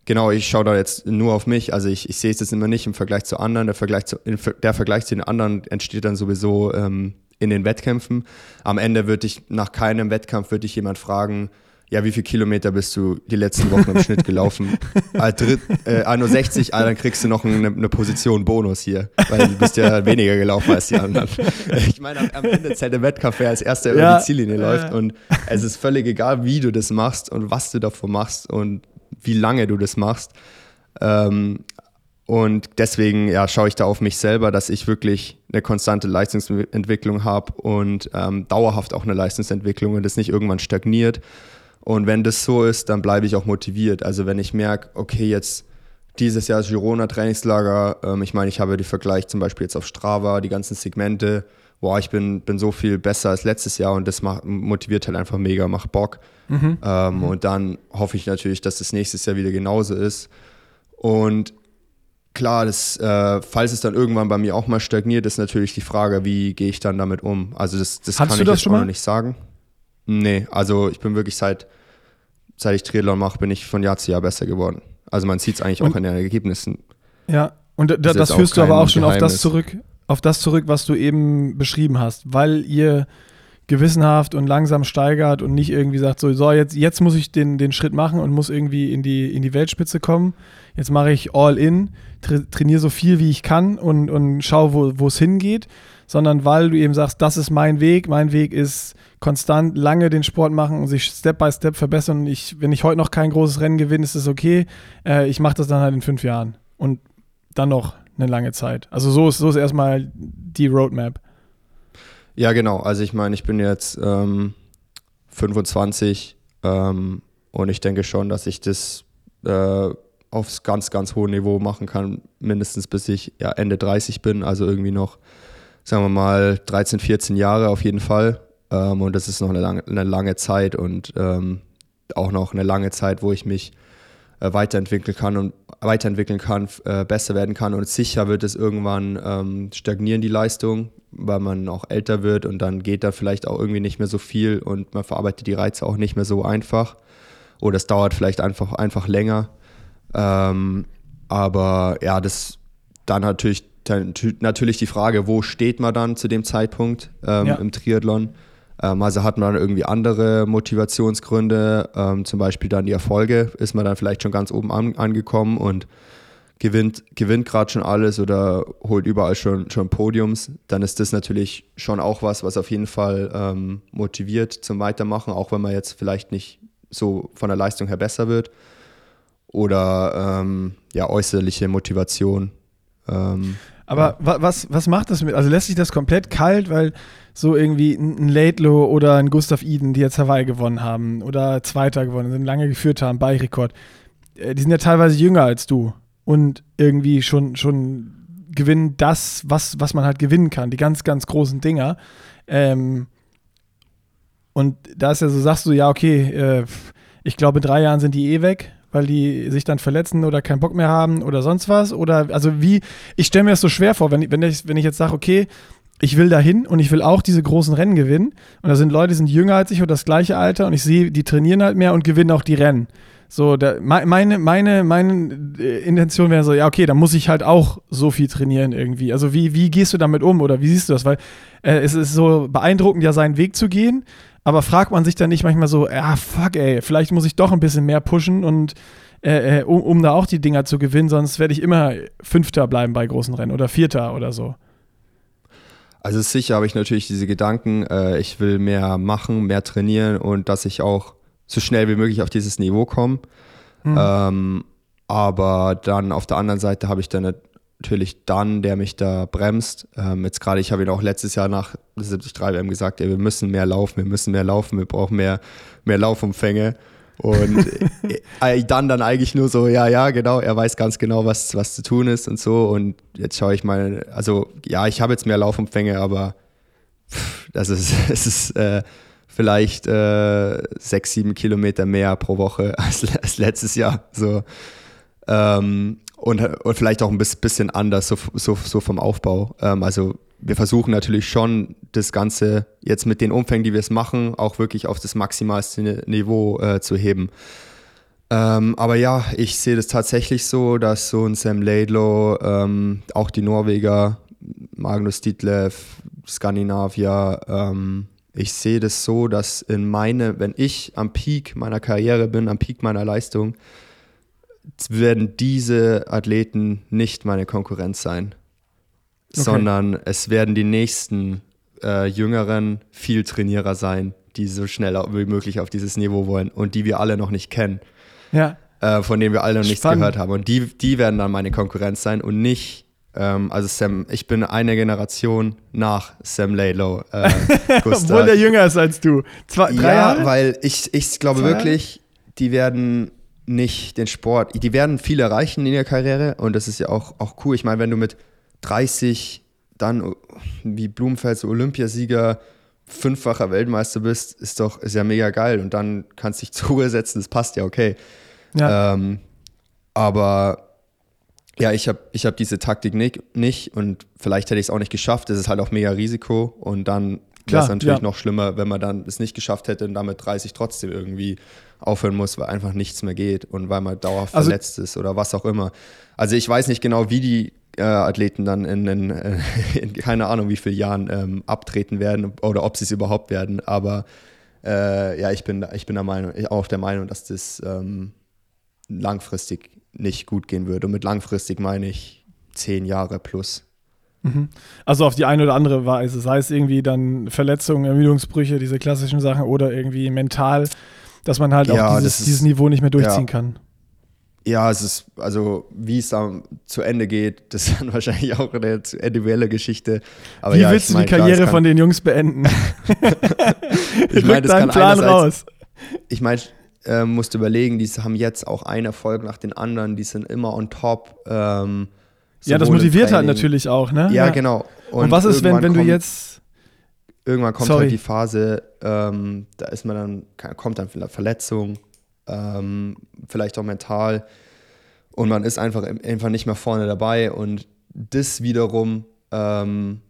Genau, ich schaue da jetzt nur auf mich. Also ich, ich sehe es jetzt immer nicht im Vergleich zu anderen. Der Vergleich zu, der Vergleich zu den anderen entsteht dann sowieso ähm, in den Wettkämpfen. Am Ende würde ich nach keinem Wettkampf würde ich jemand fragen, ja, wie viele Kilometer bist du die letzten Wochen im Schnitt gelaufen? ah, dritt, äh, 61, ah, dann kriegst du noch eine, eine, Position Bonus hier, weil du bist ja weniger gelaufen als die anderen. Ich meine, am, Ende zählt der Wettkampf, wer als erster ja, über die Ziellinie ja, läuft und es ist völlig egal, wie du das machst und was du davor machst und wie lange du das machst. Ähm, und deswegen ja, schaue ich da auf mich selber, dass ich wirklich eine konstante Leistungsentwicklung habe und ähm, dauerhaft auch eine Leistungsentwicklung und das nicht irgendwann stagniert, und wenn das so ist, dann bleibe ich auch motiviert. Also wenn ich merke, okay, jetzt dieses Jahr Girona Trainingslager, ähm, ich meine, ich habe die Vergleich zum Beispiel jetzt auf Strava, die ganzen Segmente, boah, ich bin, bin so viel besser als letztes Jahr und das macht, motiviert halt einfach mega, macht Bock. Mhm. Ähm, mhm. Und dann hoffe ich natürlich, dass das nächstes Jahr wieder genauso ist. Und klar, das, äh, falls es dann irgendwann bei mir auch mal stagniert, ist natürlich die Frage, wie gehe ich dann damit um. Also das, das kann ich jetzt auch noch nicht sagen. Nee, also ich bin wirklich seit, seit ich Triathlon mache, bin ich von Jahr zu Jahr besser geworden. Also man sieht es eigentlich und, auch in den Ergebnissen. Ja, und da, das, das führst du aber auch schon Geheimnis. auf das zurück, auf das zurück, was du eben beschrieben hast, weil ihr gewissenhaft und langsam steigert und nicht irgendwie sagt, so, so jetzt, jetzt muss ich den, den Schritt machen und muss irgendwie in die, in die Weltspitze kommen. Jetzt mache ich all in, tra trainiere so viel wie ich kann und, und schaue, wo es hingeht, sondern weil du eben sagst, das ist mein Weg, mein Weg ist konstant lange den Sport machen und sich Step by Step verbessern. Ich, wenn ich heute noch kein großes Rennen gewinne, ist es okay. Äh, ich mache das dann halt in fünf Jahren und dann noch eine lange Zeit. Also so ist, so ist erstmal die Roadmap. Ja, genau. Also ich meine, ich bin jetzt ähm, 25 ähm, und ich denke schon, dass ich das äh, aufs ganz, ganz hohe Niveau machen kann, mindestens bis ich ja, Ende 30 bin, also irgendwie noch, sagen wir mal, 13, 14 Jahre auf jeden Fall. Ähm, und das ist noch eine lange, eine lange Zeit und ähm, auch noch eine lange Zeit, wo ich mich äh, weiterentwickeln kann und weiterentwickeln kann, äh, besser werden kann. Und sicher wird es irgendwann ähm, stagnieren, die Leistung, weil man auch älter wird und dann geht da vielleicht auch irgendwie nicht mehr so viel und man verarbeitet die Reize auch nicht mehr so einfach. Oder es dauert vielleicht einfach, einfach länger. Ähm, aber ja, das dann natürlich, dann, natürlich die Frage, wo steht man dann zu dem Zeitpunkt ähm, ja. im Triathlon? Ähm, also hat man dann irgendwie andere Motivationsgründe, ähm, zum Beispiel dann die Erfolge, ist man dann vielleicht schon ganz oben an, angekommen und gewinnt, gewinnt gerade schon alles oder holt überall schon, schon Podiums, dann ist das natürlich schon auch was, was auf jeden Fall ähm, motiviert zum Weitermachen, auch wenn man jetzt vielleicht nicht so von der Leistung her besser wird. Oder ähm, ja, äußerliche Motivation. Ähm, Aber ja. was, was macht das mit? Also lässt sich das komplett kalt, weil so irgendwie ein Laidlow oder ein Gustav Eden, die jetzt Hawaii gewonnen haben oder Zweiter gewonnen sind, lange geführt haben, Beirekord, äh, die sind ja teilweise jünger als du und irgendwie schon, schon gewinnen das, was, was man halt gewinnen kann, die ganz, ganz großen Dinger. Ähm, und da ist ja so, sagst du, ja, okay, äh, ich glaube, in drei Jahren sind die eh weg, weil die sich dann verletzen oder keinen Bock mehr haben oder sonst was? Oder also wie, ich stelle mir das so schwer vor, wenn, wenn, ich, wenn ich jetzt sage, okay, ich will dahin und ich will auch diese großen Rennen gewinnen. Und da sind Leute, die sind jünger als ich oder das gleiche Alter und ich sehe, die trainieren halt mehr und gewinnen auch die Rennen. So, da, meine, meine, meine äh, Intention wäre so, ja, okay, dann muss ich halt auch so viel trainieren irgendwie. Also wie, wie gehst du damit um oder wie siehst du das? Weil äh, es ist so beeindruckend, ja, seinen Weg zu gehen, aber fragt man sich dann nicht manchmal so, ja, fuck, ey, vielleicht muss ich doch ein bisschen mehr pushen und äh, äh um, um da auch die Dinger zu gewinnen, sonst werde ich immer Fünfter bleiben bei großen Rennen oder Vierter oder so. Also sicher habe ich natürlich diese Gedanken, äh, ich will mehr machen, mehr trainieren und dass ich auch so schnell wie möglich auf dieses Niveau komme. Mhm. Ähm, aber dann auf der anderen Seite habe ich dann natürlich dann, der mich da bremst. Ähm, jetzt gerade, ich habe ihn auch letztes Jahr nach 73 WM gesagt, ey, wir müssen mehr laufen, wir müssen mehr laufen, wir brauchen mehr, mehr Laufumfänge. Und äh, dann dann eigentlich nur so, ja, ja, genau, er weiß ganz genau, was, was zu tun ist und so. Und jetzt schaue ich mal, also ja, ich habe jetzt mehr Laufumfänge, aber pff, das ist, es ist äh, vielleicht äh, sechs, sieben Kilometer mehr pro Woche als, als letztes Jahr. So. Ähm, und, und vielleicht auch ein bisschen anders, so, so, so vom Aufbau. Ähm, also wir versuchen natürlich schon, das Ganze jetzt mit den Umfängen, die wir es machen, auch wirklich auf das maximalste Niveau äh, zu heben. Ähm, aber ja, ich sehe das tatsächlich so, dass so ein Sam Laidlow, ähm, auch die Norweger, Magnus Ditlev, Skandinavier, ähm, ich sehe das so, dass in meine, wenn ich am Peak meiner Karriere bin, am Peak meiner Leistung, werden diese Athleten nicht meine Konkurrenz sein okay. sondern es werden die nächsten äh, jüngeren viel Trainierer sein, die so schnell wie möglich auf dieses Niveau wollen und die wir alle noch nicht kennen. Ja. Äh, von denen wir alle noch nichts gehört haben. Und die, die werden dann meine Konkurrenz sein und nicht, ähm, also Sam, ich bin eine Generation nach Sam Laylow. Äh, Obwohl der jünger ist als du. Zwei, drei ja, Jahre? weil ich, ich glaube Zwei wirklich, die werden nicht den Sport, die werden viel erreichen in ihrer Karriere und das ist ja auch, auch cool. Ich meine, wenn du mit 30 dann wie Blumenfels Olympiasieger, fünffacher Weltmeister bist, ist doch ist ja mega geil. Und dann kannst du dich zur Ruhe setzen, das passt ja okay. Ja. Ähm, aber ja, ich habe ich hab diese Taktik nicht, nicht und vielleicht hätte ich es auch nicht geschafft. Das ist halt auch mega Risiko und dann wäre es natürlich ja. noch schlimmer, wenn man dann es nicht geschafft hätte und damit 30 trotzdem irgendwie aufhören muss, weil einfach nichts mehr geht und weil man dauerhaft also, verletzt ist oder was auch immer. Also ich weiß nicht genau, wie die äh, Athleten dann in, in, äh, in, keine Ahnung wie vielen Jahren ähm, abtreten werden oder ob sie es überhaupt werden. Aber äh, ja, ich bin, ich bin der Meinung, auch der Meinung, dass das ähm, langfristig nicht gut gehen würde. Und mit langfristig meine ich zehn Jahre plus. Mhm. Also auf die eine oder andere Weise, sei es irgendwie dann Verletzungen, Ermüdungsbrüche, diese klassischen Sachen oder irgendwie mental, dass man halt ja, auch dieses, ist, dieses, Niveau nicht mehr durchziehen ja. kann. Ja, es ist, also wie es dann zu Ende geht, das ist dann wahrscheinlich auch eine individuelle Geschichte. Aber wie ja, willst du mein, die Karriere klar, von den Jungs beenden? ich meine, das kann Plan raus. Ich meine, äh, musst überlegen, die haben jetzt auch einen Erfolg nach den anderen, die sind immer on top. Ähm, ja, das motiviert halt natürlich auch, ne? Ja, ja. genau. Und, Und, was ist, wenn, wenn du jetzt. Irgendwann kommt Sorry. halt die Phase, ähm, da ist man dann, kommt dann Verletzung, ähm, vielleicht auch mental. Und man ist einfach, einfach nicht mehr vorne dabei. Und das wiederum ähm,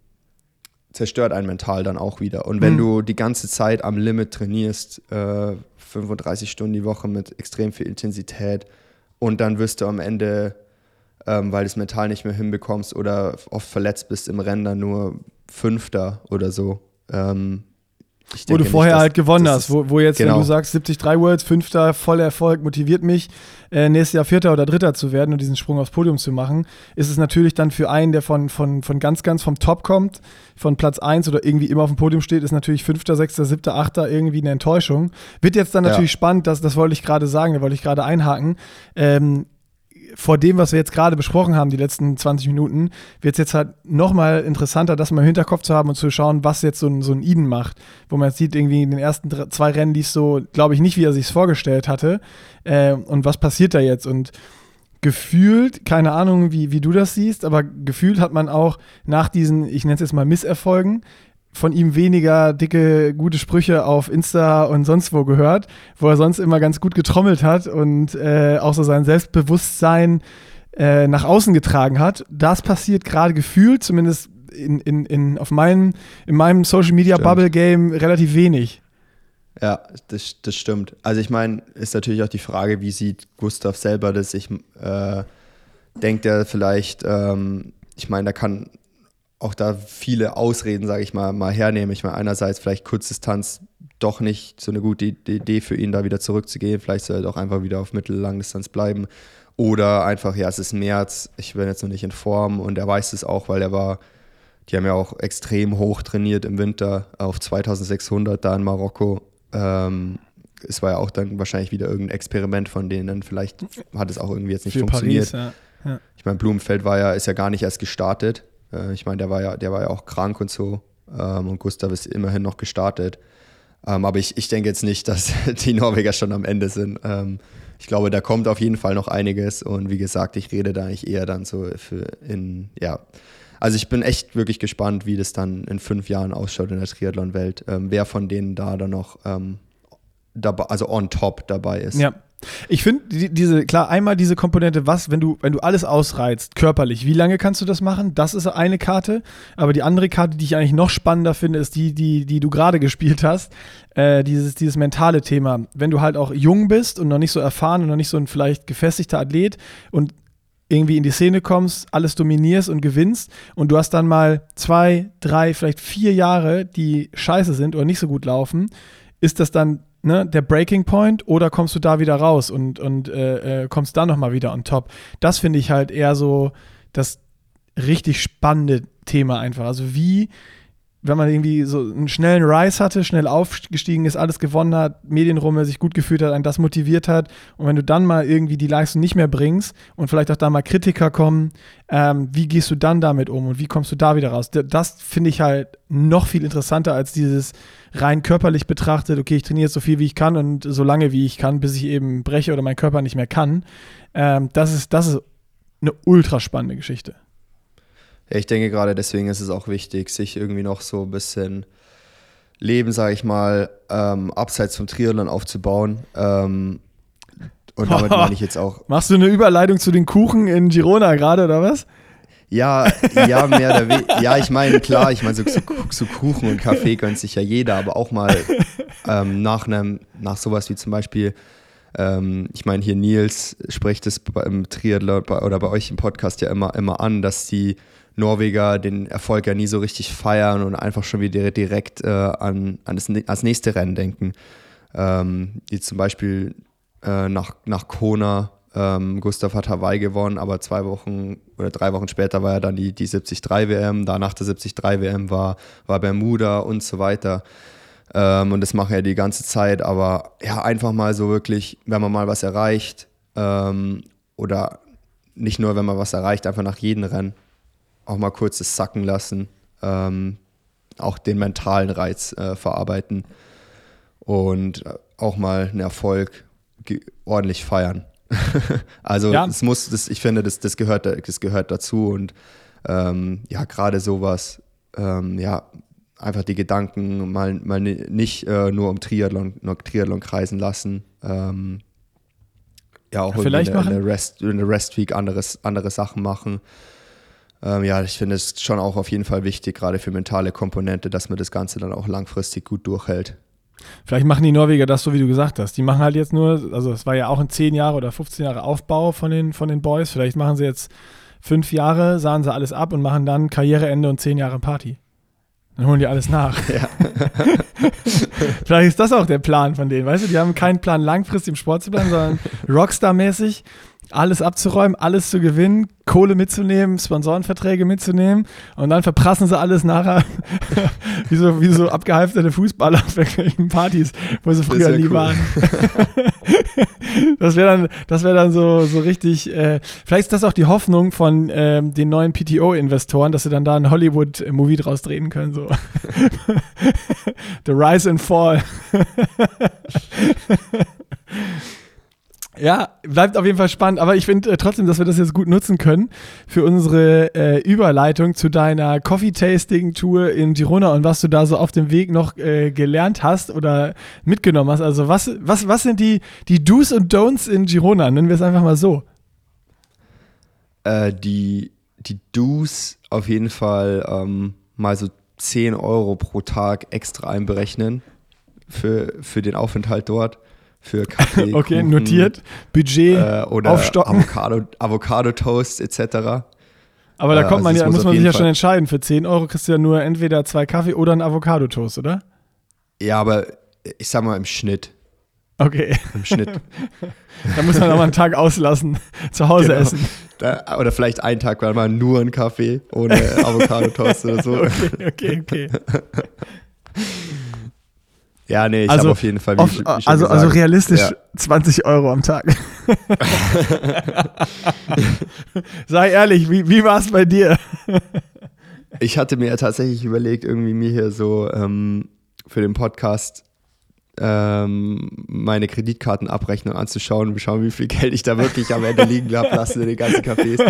zerstört einen mental dann auch wieder. Und wenn mhm. du die ganze Zeit am Limit trainierst, äh, 35 Stunden die Woche mit extrem viel Intensität, und dann wirst du am Ende ähm, weil du es mental nicht mehr hinbekommst oder oft verletzt bist im Rennen dann nur Fünfter oder so. Ähm, wo du vorher nicht, halt gewonnen hast, wo, wo jetzt, genau. wenn du sagst 73 Worlds, Fünfter, voller Erfolg, motiviert mich, äh, nächstes Jahr Vierter oder Dritter zu werden und diesen Sprung aufs Podium zu machen, ist es natürlich dann für einen, der von, von, von ganz, ganz vom Top kommt, von Platz 1 oder irgendwie immer auf dem Podium steht, ist natürlich Fünfter, Sechster, Siebter, Achter irgendwie eine Enttäuschung. Wird jetzt dann natürlich ja. spannend, das, das wollte ich gerade sagen, da wollte ich gerade einhaken. Ähm, vor dem, was wir jetzt gerade besprochen haben, die letzten 20 Minuten, wird es jetzt halt nochmal interessanter, das mal im Hinterkopf zu haben und zu schauen, was jetzt so ein, so ein Eden macht. Wo man jetzt sieht, irgendwie in den ersten drei, zwei Rennen lief so, glaube ich, nicht, wie er sich es vorgestellt hatte. Äh, und was passiert da jetzt? Und gefühlt, keine Ahnung, wie, wie du das siehst, aber gefühlt hat man auch nach diesen, ich nenne es jetzt mal Misserfolgen, von ihm weniger dicke, gute Sprüche auf Insta und sonst wo gehört, wo er sonst immer ganz gut getrommelt hat und äh, auch so sein Selbstbewusstsein äh, nach außen getragen hat. Das passiert gerade gefühlt, zumindest in, in, in, auf meinem, in meinem Social Media stimmt. Bubble Game relativ wenig. Ja, das, das stimmt. Also ich meine, ist natürlich auch die Frage, wie sieht Gustav selber das? Ich äh, denke, er vielleicht, ähm, ich meine, da kann auch da viele Ausreden, sage ich mal, mal hernehmen. Ich meine, einerseits vielleicht Kurzdistanz doch nicht so eine gute Idee für ihn, da wieder zurückzugehen. Vielleicht soll er doch einfach wieder auf Mittellangdistanz bleiben. Oder einfach, ja, es ist März, ich bin jetzt noch nicht in Form und er weiß es auch, weil er war, die haben ja auch extrem hoch trainiert im Winter auf 2600 da in Marokko. Ähm, es war ja auch dann wahrscheinlich wieder irgendein Experiment von denen. Vielleicht hat es auch irgendwie jetzt nicht Für funktioniert. Paris, ja. Ja. Ich meine, Blumenfeld war ja, ist ja gar nicht erst gestartet. Äh, ich meine, der war ja, der war ja auch krank und so. Ähm, und Gustav ist immerhin noch gestartet. Ähm, aber ich, ich denke jetzt nicht, dass die Norweger schon am Ende sind. Ähm, ich glaube, da kommt auf jeden Fall noch einiges. Und wie gesagt, ich rede da eigentlich eher dann so für in, ja. Also ich bin echt wirklich gespannt, wie das dann in fünf Jahren ausschaut in der Triathlon-Welt. Wer von denen da dann noch dabei, also on top dabei ist. Ja, ich finde die, diese, klar, einmal diese Komponente, was, wenn du, wenn du alles ausreizt, körperlich, wie lange kannst du das machen? Das ist eine Karte. Aber die andere Karte, die ich eigentlich noch spannender finde, ist die, die, die du gerade gespielt hast. Äh, dieses, dieses mentale Thema. Wenn du halt auch jung bist und noch nicht so erfahren und noch nicht so ein vielleicht gefestigter Athlet und irgendwie in die Szene kommst, alles dominierst und gewinnst und du hast dann mal zwei, drei, vielleicht vier Jahre, die scheiße sind oder nicht so gut laufen, ist das dann ne, der Breaking Point oder kommst du da wieder raus und, und äh, äh, kommst da nochmal wieder on top? Das finde ich halt eher so das richtig spannende Thema einfach. Also wie, wenn man irgendwie so einen schnellen Rise hatte, schnell aufgestiegen ist, alles gewonnen hat, Medienrumme sich gut gefühlt hat, einen das motiviert hat und wenn du dann mal irgendwie die Leistung nicht mehr bringst und vielleicht auch da mal Kritiker kommen, ähm, wie gehst du dann damit um und wie kommst du da wieder raus? Das finde ich halt noch viel interessanter als dieses rein körperlich betrachtet, okay, ich trainiere so viel wie ich kann und so lange wie ich kann, bis ich eben breche oder mein Körper nicht mehr kann. Ähm, das, ist, das ist eine ultra spannende Geschichte. Ja, ich denke gerade deswegen ist es auch wichtig, sich irgendwie noch so ein bisschen Leben, sage ich mal, ähm, abseits vom Triathlon aufzubauen. Ähm, und damit meine ich jetzt auch. Machst du eine Überleitung zu den Kuchen in Girona gerade oder was? Ja, ja, mehr oder weniger. Ja, ich meine, klar, ich meine, so, so, so, Kuchen und Kaffee gönnt sich ja jeder, aber auch mal ähm, nach einem, nach sowas wie zum Beispiel ähm, ich meine, hier Nils spricht es beim Triathlon oder bei euch im Podcast ja immer, immer an, dass die Norweger den Erfolg ja nie so richtig feiern und einfach schon wieder direkt äh, an, an das, ans nächste Rennen denken. Ähm, die zum Beispiel äh, nach, nach Kona, ähm, Gustav hat Hawaii gewonnen, aber zwei Wochen oder drei Wochen später war ja dann die, die 73 WM, danach der 73 WM war, war Bermuda und so weiter. Ähm, und das machen ja die ganze Zeit, aber ja, einfach mal so wirklich, wenn man mal was erreicht ähm, oder nicht nur, wenn man was erreicht, einfach nach jedem Rennen auch mal kurz das sacken lassen, ähm, auch den mentalen Reiz äh, verarbeiten und auch mal einen Erfolg ordentlich feiern. also ja. es muss, das, ich finde, das, das, gehört, das gehört dazu und ähm, ja, gerade sowas, ähm, ja, einfach die Gedanken mal, mal nicht äh, nur um Triathlon, nur Triathlon kreisen lassen. Ähm, ja, auch ja, vielleicht in, der, in der Rest, in der Rest Week anderes, andere Sachen machen. Ähm, ja, ich finde es schon auch auf jeden Fall wichtig, gerade für mentale Komponente, dass man das Ganze dann auch langfristig gut durchhält. Vielleicht machen die Norweger das so, wie du gesagt hast. Die machen halt jetzt nur, also es war ja auch ein 10 Jahre oder 15 Jahre Aufbau von den, von den Boys. Vielleicht machen sie jetzt fünf Jahre, sahen sie alles ab und machen dann Karriereende und 10 Jahre Party. Dann holen die alles nach. Ja. Vielleicht ist das auch der Plan von denen, weißt du? Die haben keinen Plan, langfristig im Sport zu bleiben, sondern Rockstar-mäßig alles abzuräumen, alles zu gewinnen, Kohle mitzunehmen, Sponsorenverträge mitzunehmen und dann verprassen sie alles nachher wie, so, wie so abgehalfterte Fußballer auf irgendwelchen Partys, wo sie früher nie cool. waren. das wäre dann, das wäre dann so, so richtig, äh, vielleicht ist das auch die Hoffnung von ähm, den neuen PTO-Investoren, dass sie dann da ein Hollywood-Movie draus drehen können, so. The Rise and Fall. Ja, bleibt auf jeden Fall spannend, aber ich finde äh, trotzdem, dass wir das jetzt gut nutzen können für unsere äh, Überleitung zu deiner Coffee-Tasting-Tour in Girona und was du da so auf dem Weg noch äh, gelernt hast oder mitgenommen hast. Also was, was, was sind die, die Do's und Don'ts in Girona? Nennen wir es einfach mal so. Äh, die, die Do's auf jeden Fall ähm, mal so 10 Euro pro Tag extra einberechnen für, für den Aufenthalt dort für Kaffee. okay, Kuchen, notiert. Budget äh, oder aufstocken. Avocado, Avocado Toast etc. Aber da kommt äh, man also ja, muss man sich ja Fall schon entscheiden. Für 10 Euro kriegst du ja nur entweder zwei Kaffee oder einen Avocado Toast, oder? Ja, aber ich sag mal im Schnitt. Okay. Im Schnitt. da muss man mal einen Tag auslassen, zu Hause genau. essen. Da, oder vielleicht einen Tag mal nur einen Kaffee ohne Avocado Toast oder so. Okay, okay, okay. Ja, nee, ich also, habe auf jeden Fall. Wie, auf, wie also, gesagt, also realistisch ja. 20 Euro am Tag. Sei ehrlich, wie, wie war es bei dir? ich hatte mir ja tatsächlich überlegt, irgendwie mir hier so ähm, für den Podcast ähm, meine Kreditkartenabrechnung anzuschauen und schauen, wie viel Geld ich da wirklich am Ende liegen habe lassen in den ganzen Cafés.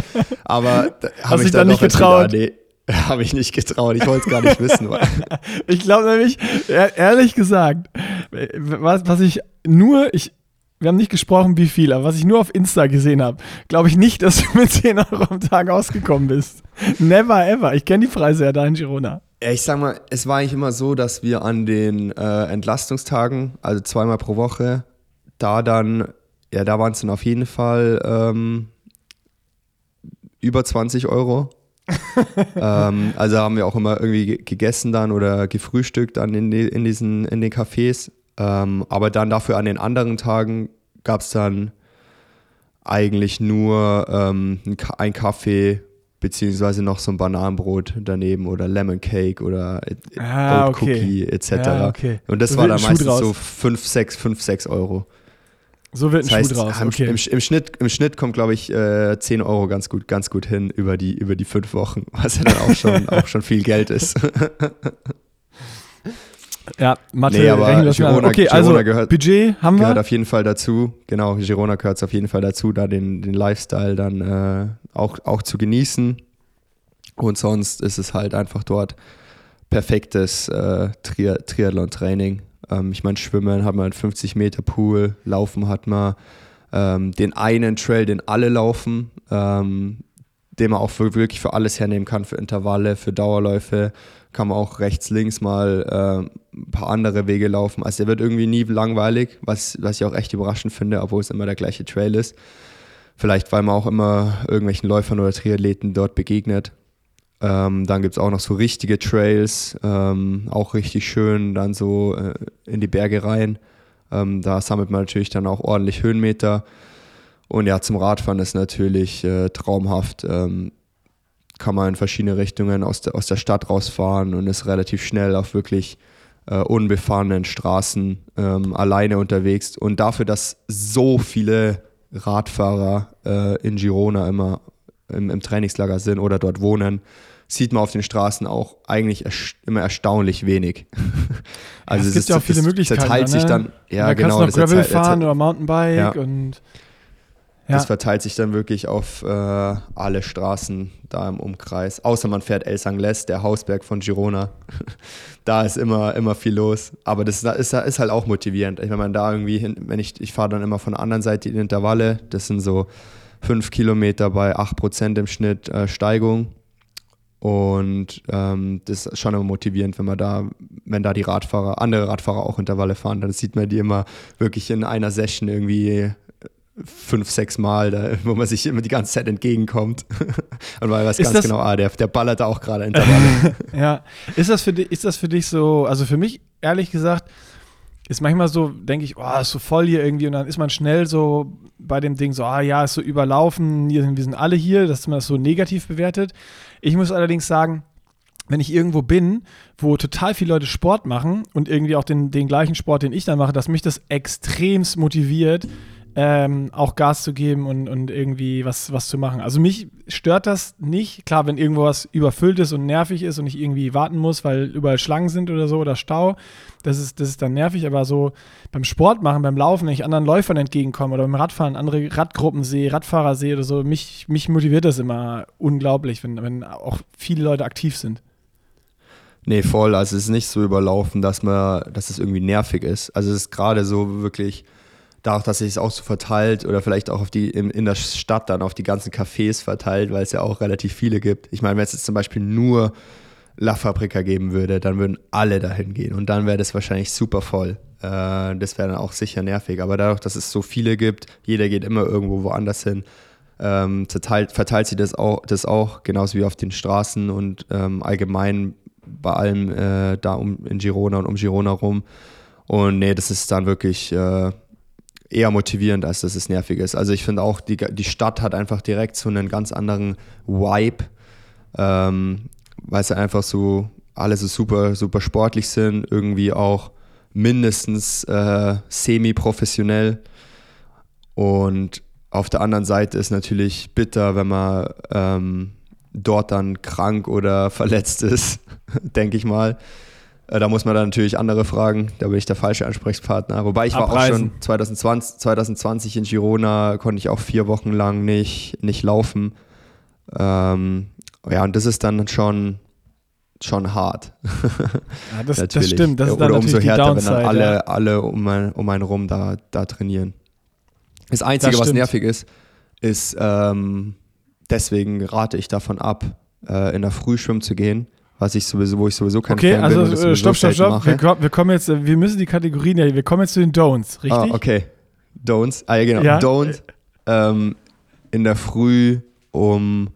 Aber habe ich dann, dann nicht getraut. Gedacht, nee, Habe ich nicht getraut, ich wollte es gar nicht wissen. ich glaube nämlich, ehrlich gesagt, was, was ich nur, ich, wir haben nicht gesprochen, wie viel, aber was ich nur auf Insta gesehen habe, glaube ich nicht, dass du mit 10 Euro am Tag ausgekommen bist. Never ever. Ich kenne die Preise ja da in Girona. Ich sag mal, es war eigentlich immer so, dass wir an den äh, Entlastungstagen, also zweimal pro Woche, da dann, ja, da waren es dann auf jeden Fall ähm, über 20 Euro ähm, also haben wir auch immer irgendwie gegessen dann oder gefrühstückt dann in, die, in diesen in den Cafés. Ähm, aber dann dafür an den anderen Tagen gab es dann eigentlich nur ähm, ein Kaffee beziehungsweise noch so ein Bananenbrot daneben oder Lemon Cake oder ah, Oat okay. Cookie etc. Ja, okay. Und das so war dann meistens so 5, 6, 5, 6 Euro. So wird ein das heißt, Schuh draus. Okay. Im, im, Schnitt, Im Schnitt kommt, glaube ich, äh, 10 Euro ganz gut, ganz gut hin über die, über die fünf Wochen, was ja dann auch schon, auch schon viel Geld ist. ja, Mathe, nee, aber Girona, okay, Girona also gehört, Budget haben wir. Gehört auf jeden Fall dazu. Genau, Girona gehört auf jeden Fall dazu, da den, den Lifestyle dann äh, auch, auch zu genießen. Und sonst ist es halt einfach dort perfektes äh, Tri Triathlon-Training. Ähm, ich meine, Schwimmen hat man einen 50 Meter Pool, Laufen hat man ähm, den einen Trail, den alle laufen. Ähm, den man auch für, wirklich für alles hernehmen kann, für Intervalle, für Dauerläufe. Kann man auch rechts, links mal äh, ein paar andere Wege laufen. Also der wird irgendwie nie langweilig, was, was ich auch echt überraschend finde, obwohl es immer der gleiche Trail ist. Vielleicht, weil man auch immer irgendwelchen Läufern oder Triathleten dort begegnet. Ähm, dann gibt es auch noch so richtige Trails, ähm, auch richtig schön, dann so äh, in die Berge rein. Ähm, da sammelt man natürlich dann auch ordentlich Höhenmeter. Und ja, zum Radfahren ist natürlich äh, traumhaft. Ähm, kann man in verschiedene Richtungen aus der, aus der Stadt rausfahren und ist relativ schnell auf wirklich äh, unbefahrenen Straßen ähm, alleine unterwegs. Und dafür, dass so viele Radfahrer äh, in Girona immer im, im, Trainingslager sind oder dort wohnen, sieht man auf den Straßen auch eigentlich erst immer erstaunlich wenig. also ja, es, gibt ja auch viele Möglichkeiten. Verteilt sich ne? dann, ja, da genau. Kannst du noch Gravel fahren oder Mountainbike ja. und ja. Das verteilt sich dann wirklich auf äh, alle Straßen da im Umkreis. Außer man fährt El Sangles, der Hausberg von Girona. da ist immer, immer viel los. Aber das ist, ist halt auch motivierend. Wenn man da irgendwie hin, wenn ich, ich fahre dann immer von der anderen Seite die Intervalle, das sind so fünf Kilometer bei 8% im Schnitt äh, Steigung. Und ähm, das ist schon immer motivierend, wenn man da, wenn da die Radfahrer, andere Radfahrer auch Intervalle fahren, dann sieht man die immer wirklich in einer Session irgendwie fünf, sechs Mal, da, wo man sich immer die ganze Zeit entgegenkommt. Und man weiß ist ganz genau, ah, der, der ballert da auch gerade Intervalle. ja. Ist das, für dich, ist das für dich so, also für mich, ehrlich gesagt, ist manchmal so, denke ich, oh, ist so voll hier irgendwie und dann ist man schnell so bei dem Ding so, ah ja, ist so überlaufen, wir sind alle hier, dass man das so negativ bewertet. Ich muss allerdings sagen, wenn ich irgendwo bin, wo total viele Leute Sport machen und irgendwie auch den, den gleichen Sport, den ich dann mache, dass mich das extremst motiviert, ähm, auch Gas zu geben und, und irgendwie was, was zu machen. Also mich stört das nicht. Klar, wenn irgendwo was überfüllt ist und nervig ist und ich irgendwie warten muss, weil überall Schlangen sind oder so oder Stau, das ist, das ist dann nervig. Aber so beim Sport machen, beim Laufen, wenn ich anderen Läufern entgegenkomme oder beim Radfahren andere Radgruppen sehe, Radfahrer sehe oder so, mich, mich motiviert das immer unglaublich, wenn, wenn auch viele Leute aktiv sind. Nee, voll. Also es ist nicht so überlaufen, dass man, dass es irgendwie nervig ist. Also es ist gerade so wirklich dadurch, dass sich es auch so verteilt oder vielleicht auch auf die in, in der Stadt dann auf die ganzen Cafés verteilt, weil es ja auch relativ viele gibt. Ich meine, wenn es jetzt zum Beispiel nur La Fabrica geben würde, dann würden alle dahin gehen und dann wäre das wahrscheinlich super voll. Äh, das wäre dann auch sicher nervig. Aber dadurch, dass es so viele gibt, jeder geht immer irgendwo woanders hin, ähm, verteilt, verteilt sich das auch, das auch, genauso wie auf den Straßen und ähm, allgemein bei allem äh, da um in Girona und um Girona rum. Und nee, das ist dann wirklich äh, eher motivierend, als dass es nervig ist. Also ich finde auch, die, die Stadt hat einfach direkt so einen ganz anderen Vibe, ähm, weil es einfach so alle so super, super sportlich sind, irgendwie auch mindestens äh, semi-professionell. Und auf der anderen Seite ist natürlich bitter, wenn man ähm, dort dann krank oder verletzt ist, denke ich mal. Äh, da muss man dann natürlich andere fragen. Da bin ich der falsche Ansprechpartner. Wobei ich Abreisen. war auch schon 2020, 2020 in Girona, konnte ich auch vier Wochen lang nicht, nicht laufen. Ähm, ja, und das ist dann schon, schon hart. Ja, das, das stimmt. Das ist dann Oder umso härter, Downside, wenn dann alle, ja. alle um, ein, um einen rum da, da trainieren. Das Einzige, das was nervig ist, ist, ähm, deswegen rate ich davon ab, äh, in der Früh schwimmen zu gehen was ich sowieso, wo ich sowieso kein okay, Fan also, bin. Okay, also stopp, stopp, stopp. Wir, wir, kommen jetzt, wir müssen die Kategorien ja, wir kommen jetzt zu den Don'ts, richtig? Ah, okay. Don'ts, ah ja genau, ja. Don't ähm, in der Früh um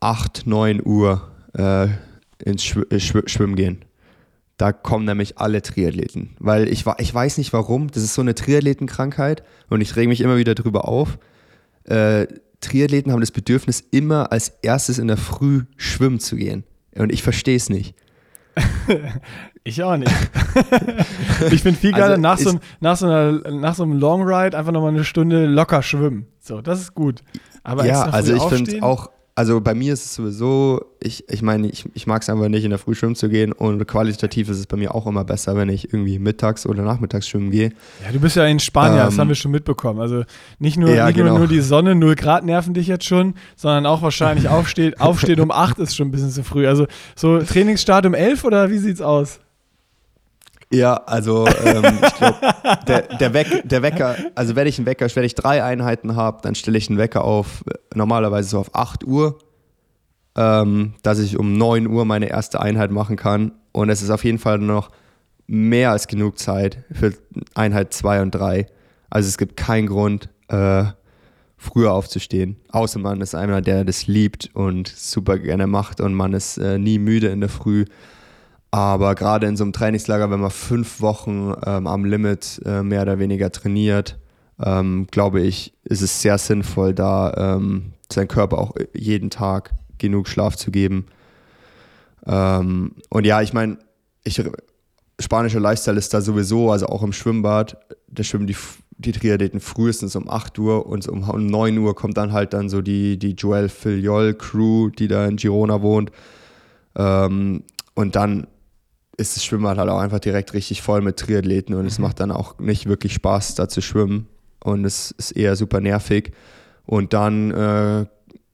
8, 9 Uhr äh, ins Schw äh, Schw Schwimmen gehen. Da kommen nämlich alle Triathleten. Weil ich, ich weiß nicht warum, das ist so eine Triathletenkrankheit und ich rege mich immer wieder drüber auf. Äh, Triathleten haben das Bedürfnis, immer als erstes in der Früh schwimmen zu gehen. Und ich verstehe es nicht. ich auch nicht. ich finde viel geiler, also nach, so, nach, so einer, nach so einem Long Ride einfach nochmal eine Stunde locker schwimmen. So, das ist gut. Aber ja, also ich finde auch, also bei mir ist es sowieso, ich, ich meine, ich, ich mag es einfach nicht, in der Früh schwimmen zu gehen und qualitativ ist es bei mir auch immer besser, wenn ich irgendwie mittags oder nachmittags schwimmen gehe. Ja, du bist ja in Spanien, ähm, das haben wir schon mitbekommen. Also nicht nur, ja, nicht genau. nur die Sonne, 0 Grad nerven dich jetzt schon, sondern auch wahrscheinlich aufsteht, aufsteht um 8 ist schon ein bisschen zu früh. Also so Trainingsstart um 11 oder wie sieht's aus? Ja, also ähm, ich glaube, der, der, Weck, der Wecker, also wenn ich einen Wecker, wenn ich drei Einheiten habe, dann stelle ich einen Wecker auf, normalerweise so auf 8 Uhr, ähm, dass ich um 9 Uhr meine erste Einheit machen kann. Und es ist auf jeden Fall noch mehr als genug Zeit für Einheit 2 und 3. Also es gibt keinen Grund, äh, früher aufzustehen. Außer man ist einer, der das liebt und super gerne macht und man ist äh, nie müde in der Früh. Aber gerade in so einem Trainingslager, wenn man fünf Wochen ähm, am Limit äh, mehr oder weniger trainiert, ähm, glaube ich, ist es sehr sinnvoll, da ähm, seinem Körper auch jeden Tag genug Schlaf zu geben. Ähm, und ja, ich meine, ich, spanischer Lifestyle ist da sowieso, also auch im Schwimmbad, da schwimmen die, die Triathleten frühestens um 8 Uhr und um, um 9 Uhr kommt dann halt dann so die, die Joel Filiol Crew, die da in Girona wohnt. Ähm, und dann ist das Schwimmbad halt auch einfach direkt richtig voll mit Triathleten und mhm. es macht dann auch nicht wirklich Spaß, da zu schwimmen. Und es ist eher super nervig. Und dann äh,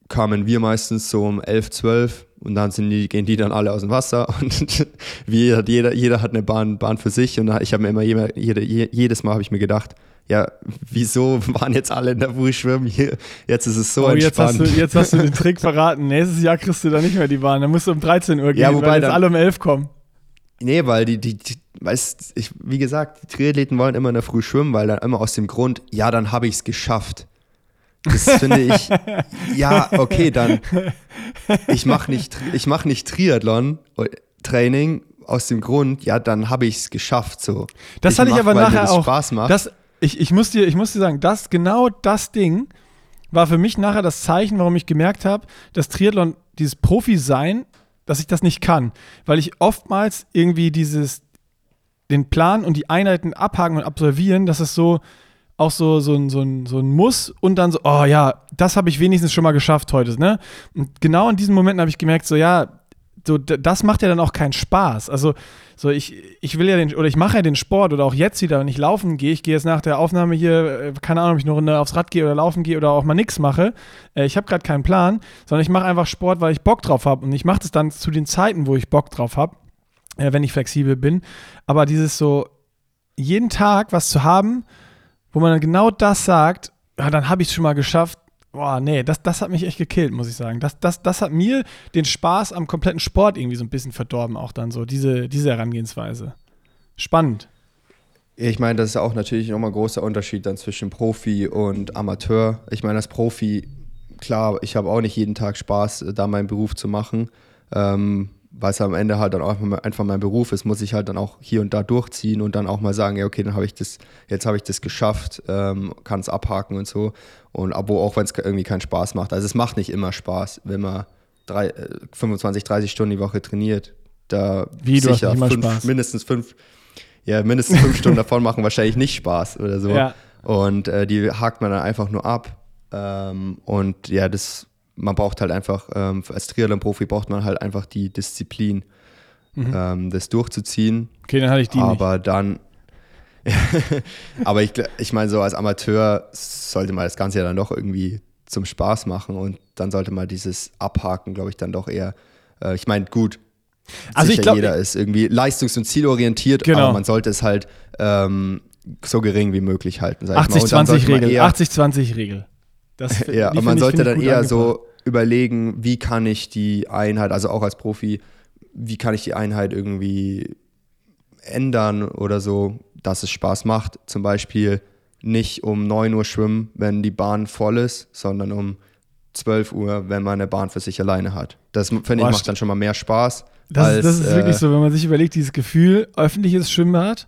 kamen wir meistens so um 11, 12 und dann die, gehen die dann alle aus dem Wasser und wie jeder, jeder hat eine Bahn, Bahn für sich und ich habe mir immer jede, jedes Mal habe ich mir gedacht, ja, wieso waren jetzt alle in der Früh schwimmen? Hier, jetzt ist es so oh, entspannt. Jetzt hast, du, jetzt hast du den Trick verraten. Nächstes Jahr kriegst du da nicht mehr die Bahn. Dann musst du um 13 Uhr gehen, ja, wobei weil jetzt alle um 11 kommen. Nee, weil die, die, die weißt, ich, wie gesagt, die Triathleten wollen immer in der Früh schwimmen, weil dann immer aus dem Grund, ja, dann habe ich es geschafft. Das finde ich, ja, okay, dann, ich mache nicht, mach nicht Triathlon-Training aus dem Grund, ja, dann habe ich es geschafft, so. Das ich hatte ich aber nachher auch. Spaß macht. Das, ich, ich, muss dir, ich muss dir sagen, das, genau das Ding war für mich nachher das Zeichen, warum ich gemerkt habe, dass Triathlon, dieses Profi-Sein, dass ich das nicht kann. Weil ich oftmals irgendwie dieses, den Plan und die Einheiten abhaken und absolvieren, dass es so, auch so, so, ein, so, ein, so ein Muss und dann so, oh ja, das habe ich wenigstens schon mal geschafft heute. Ne? Und genau in diesen Momenten habe ich gemerkt, so ja, so, das macht ja dann auch keinen Spaß. Also, so ich, ich will ja den, oder ich mache ja den Sport oder auch jetzt wieder, wenn ich laufen gehe, ich gehe jetzt nach der Aufnahme hier, äh, keine Ahnung, ob ich eine Runde aufs Rad gehe oder laufen gehe oder auch mal nichts mache. Äh, ich habe gerade keinen Plan, sondern ich mache einfach Sport, weil ich Bock drauf habe. Und ich mache das dann zu den Zeiten, wo ich Bock drauf habe, äh, wenn ich flexibel bin. Aber dieses so, jeden Tag was zu haben, wo man dann genau das sagt, ja, dann habe ich es schon mal geschafft. Boah, nee, das, das hat mich echt gekillt, muss ich sagen. Das, das, das hat mir den Spaß am kompletten Sport irgendwie so ein bisschen verdorben, auch dann so, diese, diese Herangehensweise. Spannend. Ich meine, das ist auch natürlich nochmal ein großer Unterschied dann zwischen Profi und Amateur. Ich meine, als Profi, klar, ich habe auch nicht jeden Tag Spaß, da meinen Beruf zu machen. Ähm, weil es am Ende halt dann auch einfach mein Beruf ist, muss ich halt dann auch hier und da durchziehen und dann auch mal sagen, ja, okay, dann habe ich das, jetzt habe ich das geschafft, ähm, kann es abhaken und so. Und Abo, auch wenn es irgendwie keinen Spaß macht. Also es macht nicht immer Spaß, wenn man drei, 25, äh, 30 Stunden die Woche trainiert. Da Wie, du sicher fünf, mindestens fünf, ja, mindestens fünf Stunden davon machen wahrscheinlich nicht Spaß oder so. Ja. Und äh, die hakt man dann einfach nur ab. Ähm, und ja, das man braucht halt einfach, ähm, als Triathlon-Profi braucht man halt einfach die Disziplin, mhm. ähm, das durchzuziehen. Okay, dann hatte ich die Aber nicht. dann, aber ich, ich meine, so als Amateur sollte man das Ganze ja dann doch irgendwie zum Spaß machen und dann sollte man dieses Abhaken, glaube ich, dann doch eher, äh, ich meine, gut, also ich glaube, jeder ist irgendwie leistungs- und zielorientiert, genau. aber man sollte es halt ähm, so gering wie möglich halten. 80-20-Regel, 80-20-Regel. Das, ja, und man sollte dann eher so überlegen, wie kann ich die Einheit, also auch als Profi, wie kann ich die Einheit irgendwie ändern oder so, dass es Spaß macht. Zum Beispiel nicht um 9 Uhr schwimmen, wenn die Bahn voll ist, sondern um 12 Uhr, wenn man eine Bahn für sich alleine hat. Das finde ich macht dann schon mal mehr Spaß. Das, als, das ist äh, wirklich so, wenn man sich überlegt, dieses Gefühl, öffentliches Schwimmbad,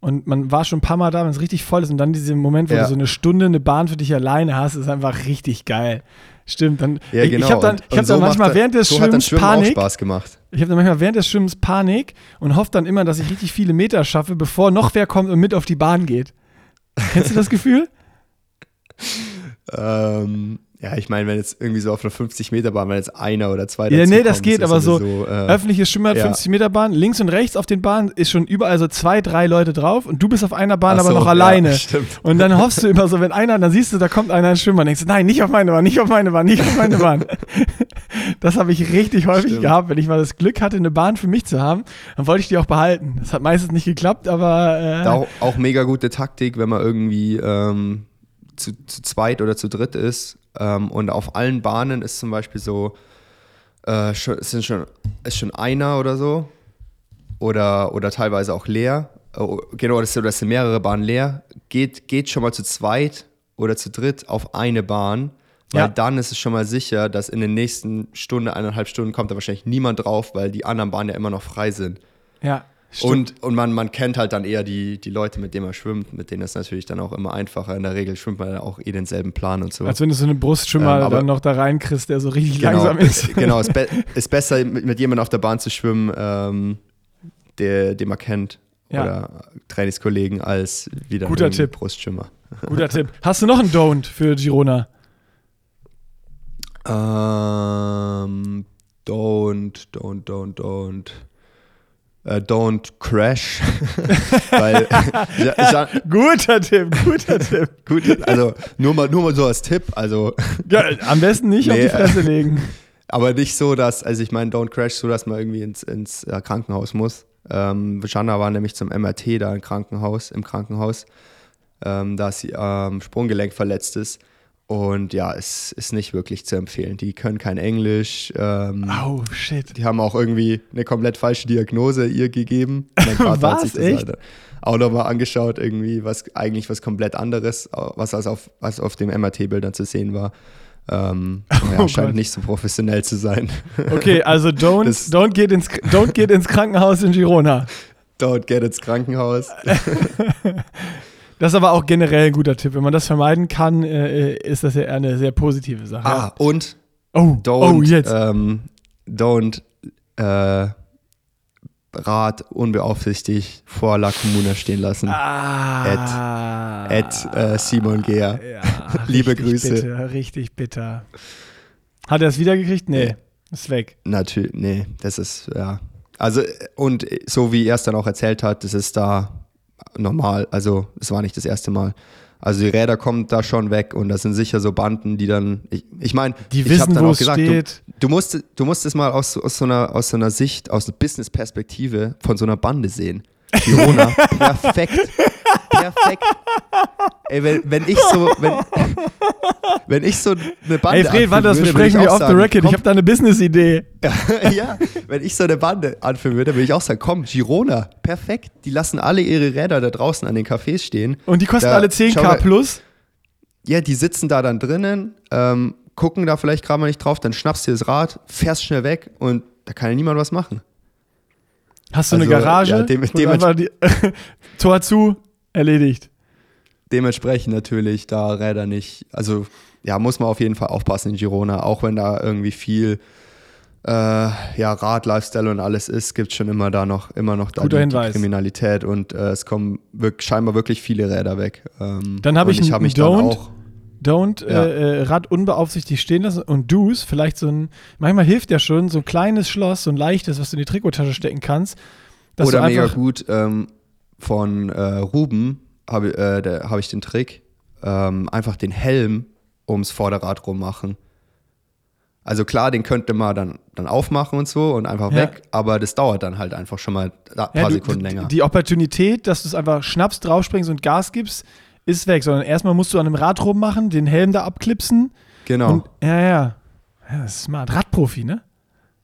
und man war schon ein paar Mal da, wenn es richtig voll ist und dann dieser Moment, wo ja. du so eine Stunde eine Bahn für dich alleine hast, ist einfach richtig geil. Stimmt, dann ja, genau. ich habe dann, ich hab so dann manchmal während des so Schwimmens Schwimmen Panik. Spaß gemacht. Ich habe dann manchmal während des Schwimmens Panik und hoffe dann immer, dass ich richtig viele Meter schaffe, bevor noch wer kommt und mit auf die Bahn geht. Kennst du das Gefühl? ähm, Ja, ich meine, wenn jetzt irgendwie so auf einer 50-Meter-Bahn, wenn jetzt einer oder zwei Ja, nee, das kommen, geht, aber so sowieso, äh, öffentliches Schwimmbad, ja. 50 Meter Bahn, links und rechts auf den Bahnen ist schon überall so zwei, drei Leute drauf und du bist auf einer Bahn Ach aber so, noch ja, alleine. stimmt. Und dann hoffst du immer so, wenn einer, dann siehst du, da kommt einer ins Schwimmbad, denkst du, nein, nicht auf meine Bahn, nicht auf meine Bahn, nicht auf meine Bahn. das habe ich richtig häufig Stimmt. gehabt, wenn ich mal das Glück hatte, eine Bahn für mich zu haben, dann wollte ich die auch behalten. Das hat meistens nicht geklappt, aber äh, auch, auch mega gute Taktik, wenn man irgendwie ähm, zu, zu zweit oder zu dritt ist. Ähm, und auf allen Bahnen ist zum Beispiel so, äh, schon, sind schon, ist schon einer oder so. Oder, oder teilweise auch leer. Oh, genau, das, sind- das sind mehrere Bahnen leer. Geht, geht schon mal zu zweit oder zu dritt auf eine Bahn. Weil Ja. dann ist es schon mal sicher, dass in den nächsten Stunde, eineinhalb Stunden kommt da wahrscheinlich niemand drauf, weil die anderen Bahnen ja immer noch frei sind. ja. Stimmt. Und, und man, man kennt halt dann eher die, die Leute, mit denen man schwimmt, mit denen ist natürlich dann auch immer einfacher. In der Regel schwimmt man ja auch eh denselben Plan und so. Als wenn du so eine Brustschwimmer Ähm, aber- dann noch da reinkriegst, der so richtig genau, langsam ist. genau, ist, be ist besser, mit, mit jemandem auf der Bahn zu schwimmen, ähm, der, den man kennt. Ja. Oder Trainingskollegen als wieder Guter Tipp. Brustschwimmer. Guter Tipp. Hast du noch einen Don't für Girona? Ähm, don't, don't, don't, don't. Äh, don't crash. Weil, ja, ja, Guter Tipp, guter Tipp. gut, also nur mal, nur mal so als Tipp. Also Ja, am besten nicht auf Nee, die Fresse legen. Aber nicht so, dass, also ich meine, Don't Crash, so dass man irgendwie ins, ins äh, Krankenhaus muss. Ähm, Jana war nämlich zum MRT da im Krankenhaus, im Krankenhaus, ähm, da sie am Sprunggelenk verletzt ist. Und ja, es ist nicht wirklich zu empfehlen. Die können kein Englisch. Ähm, Oh, shit. Die haben auch irgendwie eine komplett falsche Diagnose ihr gegeben. Mein Vater Was? hat sich das Echt? halt auch nochmal angeschaut, irgendwie, was eigentlich was komplett anderes, was als auf, was auf dem MRT-Bildern zu sehen war. Ähm, ja, Oh scheint Gott. nicht so professionell zu sein. Okay, also don't, Das- don't, get ins, don't get ins Krankenhaus in Girona. Don't get its Krankenhaus. Das ist aber auch generell ein guter Tipp. Wenn man das vermeiden kann, äh, ist das ja eine sehr positive Sache. Ah, und oh, don't, oh, jetzt. Ähm, don't äh, Rad unbeaufsichtigt vor La Comuna stehen lassen. ah. At äh, Simon Gehr. Ja, Liebe richtig Grüße. Bitter, richtig bitter. Hat er es wiedergekriegt? Nee, Nee. ist weg. Natürlich, nee, das ist, ja. Also, und so wie er es dann auch erzählt hat, das ist da normal. Also, es war nicht das erste Mal. Also, die Räder kommen da schon weg und das sind sicher so Banden, die dann, ich, ich meine, Die ich hab wissen, dann wo auch es gesagt, steht. Du, du, musst, du musst es mal aus, aus, so einer, aus so einer Sicht, aus einer Business-Perspektive von so einer Bande sehen. Girona, perfekt. Perfekt. Ey, wenn, wenn ich so, wenn, wenn ich so eine Bande Ey, Fred, warte, das anführen würde, besprechen würde ich wir auch off the sagen, record. komm, Ich habe da eine Business-Idee. ja, wenn ich so eine Bande anführen würde, würde ich auch sagen, komm, Girona, perfekt. Die lassen alle ihre Räder da draußen an den Cafés stehen. Und die kosten Da- alle schau 10k mal- plus. Ja, die sitzen da dann drinnen, ähm, gucken da vielleicht gerade mal nicht drauf, dann schnappst du das Rad, fährst schnell weg und da kann ja niemand was machen. Hast du Also, eine Garage? ja, dem- dem- Tor zu, erledigt. Dementsprechend natürlich da Räder nicht, also ja, muss man auf jeden Fall aufpassen in Girona, auch wenn da irgendwie viel äh, ja, Rad, Lifestyle und alles ist, gibt es schon immer da noch, immer noch da Guter die, Hinweis. Kriminalität und äh, es kommen wirk scheinbar wirklich viele Räder weg. Ähm, Dann hab und ich einen hab mich Don't. dann auch Don't Ja. äh, äh, Rad unbeaufsichtigt stehen lassen und Do's, vielleicht so ein, manchmal hilft ja schon so ein kleines Schloss, so ein leichtes, was du in die Trikottasche stecken kannst. Oder mega gut ähm, von äh, Ruben habe äh, hab ich den Trick, ähm, einfach den Helm ums Vorderrad rummachen. Also klar, den könnte man dann, dann aufmachen und so und einfach Ja. weg, aber das dauert dann halt einfach schon mal ein paar Ja, du, Sekunden länger. Die Opportunität, dass du es einfach schnappst, draufspringst und Gas gibst, ist weg. Sondern erstmal musst du an einem Rad rummachen, den Helm da abklipsen. genau. Und, ja, ja. Ja, das ist smart. Radprofi, ne?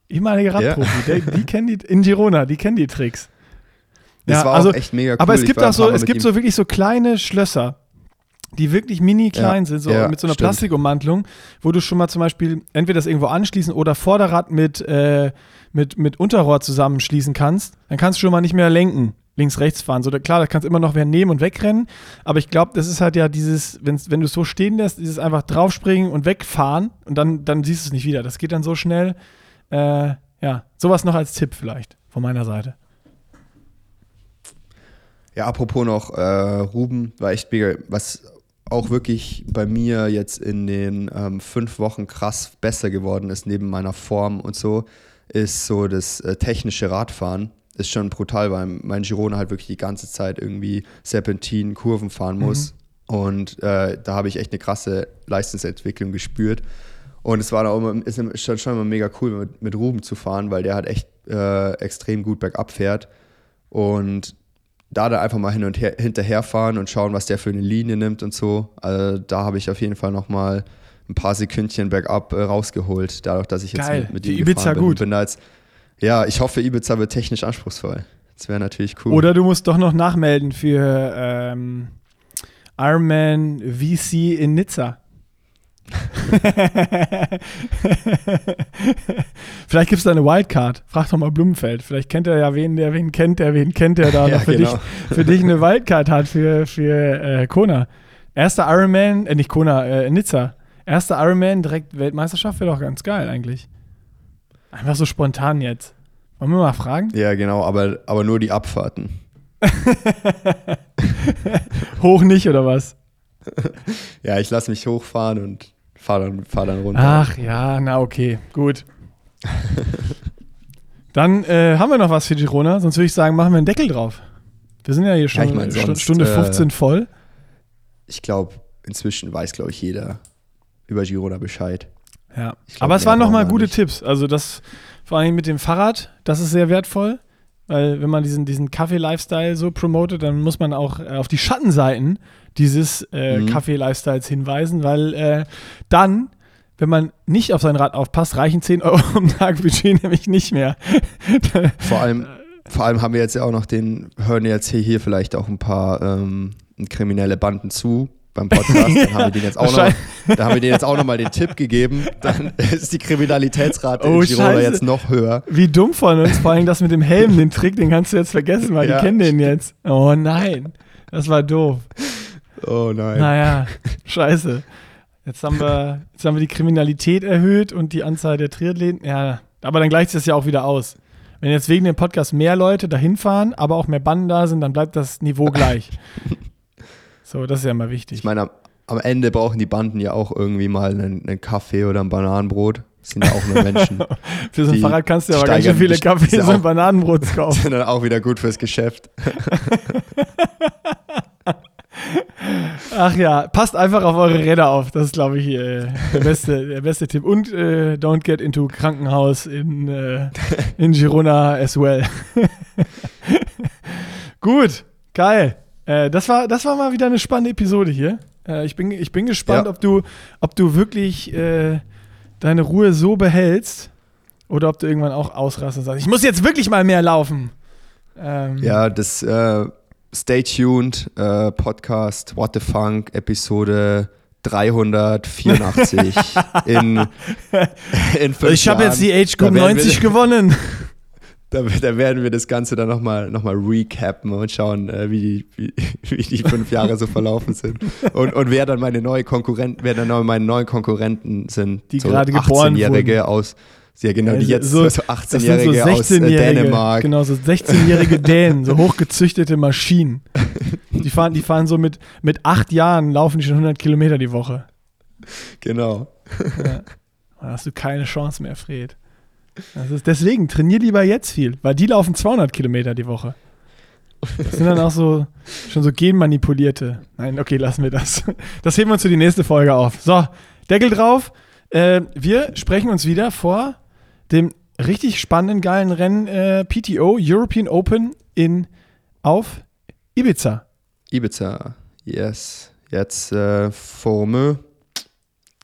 Ehemaliger Ja. Radprofi. Der, die kennen die, in Girona, die kennen die Tricks. das ja, war also- auch echt mega cool. Aber es gibt auch so, es gibt so wirklich so kleine Schlösser, die wirklich mini klein Ja, sind, so ja, mit so einer stimmt. Plastikummantelung, wo du schon mal zum Beispiel entweder das irgendwo anschließen oder Vorderrad mit, äh, mit, mit Unterrohr zusammenschließen kannst. Dann kannst du schon mal nicht mehr lenken, links, rechts fahren. So, da, klar, da kannst du immer noch wer nehmen und wegrennen. Aber ich glaube, das ist halt ja dieses, wenn's, wenn du es so stehen lässt, dieses einfach draufspringen und wegfahren und dann, dann siehst du es nicht wieder. Das geht dann so schnell. Äh, ja, sowas noch als Tipp vielleicht von meiner Seite. Ja, apropos noch, äh, Ruben war echt mega, was auch wirklich bei mir jetzt in den ähm, fünf Wochen krass besser geworden ist, neben meiner Form und so, ist so das äh, technische Radfahren. Ist schon brutal, weil mein Girona halt wirklich die ganze Zeit irgendwie Serpentin, Kurven fahren muss. Mhm. Und äh, da habe ich echt eine krasse Leistungsentwicklung gespürt. Und es war da auch immer, ist schon, schon immer mega cool, mit, mit Ruben zu fahren, weil der halt echt äh, extrem gut bergab fährt. Und da dann einfach mal hin und her hinterherfahren und schauen, was der für eine Linie nimmt und so. Also da habe ich auf jeden Fall nochmal ein paar Sekündchen bergab äh, rausgeholt, dadurch, dass ich jetzt Geil. mit, mit ihm Ibiza bin. gut. Bin jetzt, ja, ich hoffe, Ibiza wird technisch anspruchsvoll. Das wäre natürlich cool. Oder du musst doch noch nachmelden für ähm, Ironman VC in Nizza. Vielleicht gibt es da eine Wildcard. Frag doch mal Blumenfeld. Vielleicht kennt er ja wen, der wen kennt, der wen kennt, der da Ja, noch für, genau. dich, für dich eine Wildcard hat für, für äh, Kona. Erster Ironman, äh, nicht Kona, äh, Nizza. Erster Ironman, direkt Weltmeisterschaft wäre doch ganz geil eigentlich. Einfach so spontan jetzt. Wollen wir mal fragen? ja, genau, aber, aber nur die Abfahrten. Hoch nicht oder was? Ja, ich lasse mich hochfahren und fahre dann, fahr dann runter. Ach ja, na okay, gut. Dann äh, haben wir noch was für Girona, sonst würde ich sagen, machen wir einen Deckel drauf. Wir sind ja hier schon ich mein, sonst, Stunde äh, 15 voll. Ich glaube, inzwischen weiß, glaube ich, jeder über Girona Bescheid. Ja. glaub, Aber es waren noch mal brauchen wir gute nicht. Tipps. Also das vor allem mit dem Fahrrad, das ist sehr wertvoll. Weil wenn man diesen, diesen Kaffee-Lifestyle so promotet, dann muss man auch äh, auf die Schattenseiten dieses äh, Mhm. Kaffee-Lifestyles hinweisen, weil äh, dann, wenn man nicht auf sein Rad aufpasst, reichen 10 Euro am Tag Budget nämlich nicht mehr. Vor allem, vor allem haben wir jetzt ja auch noch den, hören jetzt hier, hier vielleicht auch ein paar ähm, kriminelle Banden zu beim Podcast. Dann haben wir denen jetzt auch noch, da haben wir denen jetzt auch noch mal den Tipp gegeben. Dann ist die Kriminalitätsrate Oh, in Girona Scheiße. jetzt noch höher. Wie dumm von uns, vor allem das mit dem Helm, den Trick, den kannst du jetzt vergessen, weil Ja, die kennen den jetzt. Oh nein, das war doof. Oh nein. Naja, scheiße. Jetzt haben, wir, jetzt haben wir die Kriminalität erhöht und die Anzahl der Triathleten. Ja, aber dann gleicht sich das ja auch wieder aus. Wenn jetzt wegen dem Podcast mehr Leute dahin fahren, aber auch mehr Banden da sind, dann bleibt das Niveau gleich. so, das ist ja mal wichtig. Ich meine, am, am Ende brauchen die Banden ja auch irgendwie mal einen, einen Kaffee oder ein Bananenbrot. Das sind ja auch nur Menschen. Für so ein Fahrrad kannst du ja aber ganz schön viele Kaffees ja und auch- Bananenbrots kaufen. sind dann auch wieder gut fürs Geschäft. Ach ja, passt einfach auf eure Räder auf. Das ist, glaube ich, äh, der, beste, der beste Tipp. Und äh, don't get into Krankenhaus in, äh, in Girona as well. Gut, geil. Äh, das, war, das war mal wieder eine spannende Episode hier. Äh, ich, bin, ich bin gespannt, Ja. ob, du, ob du wirklich äh, deine Ruhe so behältst oder ob du irgendwann auch ausrastest ich muss jetzt wirklich mal mehr laufen. Ähm, Ja, das äh, Stay tuned, äh, Podcast What the Funk, Episode 384 in, in fünf Ich habe jetzt die. Age Group Da werden 90 wir, gewonnen. da, da werden wir das Ganze dann nochmal noch mal recappen und schauen, äh, wie, die, wie, wie die fünf Jahre so verlaufen sind. Und, und wer dann meine neue Konkurrenten, wer dann meine neuen Konkurrenten sind. Die gerade geboren 18-Jährige aus, ja genau, die Ja, jetzt so- so, Das sind so 18-Jährige aus äh, 16-Jährige, Dänemark. genau, so 16-jährige Dänen, so hochgezüchtete Maschinen. Die fahren, die fahren so mit, mit acht Jahren, laufen die schon 100 Kilometer die Woche. Genau. Da hast du keine Chance mehr, Fred. Das deswegen, trainier lieber jetzt viel, weil die laufen 200 Kilometer die Woche. Das sind dann auch so, schon so genmanipulierte. Nein, okay, lassen wir das. Das heben wir uns für die nächste Folge auf. So, Deckel drauf. Äh, wir sprechen uns wieder vor dem richtig spannenden, geilen Rennen äh, PTO, European Open in, auf Ibiza. Ibiza, yes. Jetzt äh, Formö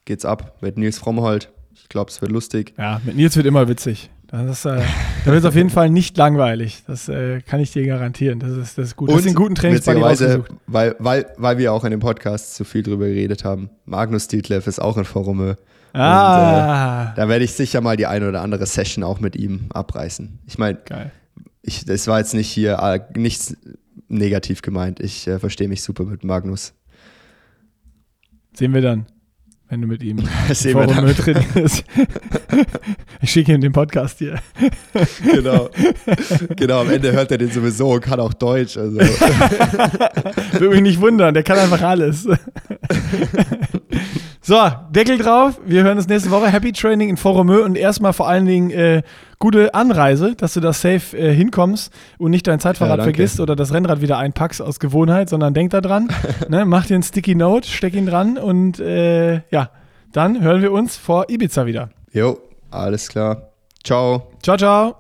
geht's ab mit Nils Frommholt. Ich glaube, es wird lustig. Ja, mit Nils wird immer witzig. Das ist, äh, da wird es auf jeden Fall nicht langweilig. Das äh, kann ich dir garantieren. Das ist, das ist gut. Das ist einen guten rausgesucht. weil, weil, weil wir auch in dem Podcast zu viel drüber geredet haben. Magnus Dietleff ist auch in Formö. Ah, Da werde ich sicher mal die eine oder andere Session auch mit ihm abreißen. Ich meine, ich, das war jetzt nicht hier äh, nichts negativ gemeint. Ich äh, verstehe mich super mit Magnus. Sehen wir dann, wenn du mit ihm Forum dann. trainierst. ich schicke ihm den Podcast hier. genau. genau, am Ende hört er den sowieso und kann auch Deutsch. Also. Würde mich nicht wundern, der kann einfach alles. So, Deckel drauf. Wir hören uns nächste Woche. Happy Training in Foromö und erstmal vor allen Dingen äh, gute Anreise, dass du da safe äh, hinkommst und nicht dein Zeitfahrrad Ja, vergisst oder das Rennrad wieder einpackst aus Gewohnheit, sondern denk da dran. ne, mach dir einen Sticky Note, steck ihn dran und äh, ja, dann hören wir uns vor Ibiza wieder. Jo, alles klar. Ciao. Ciao, ciao.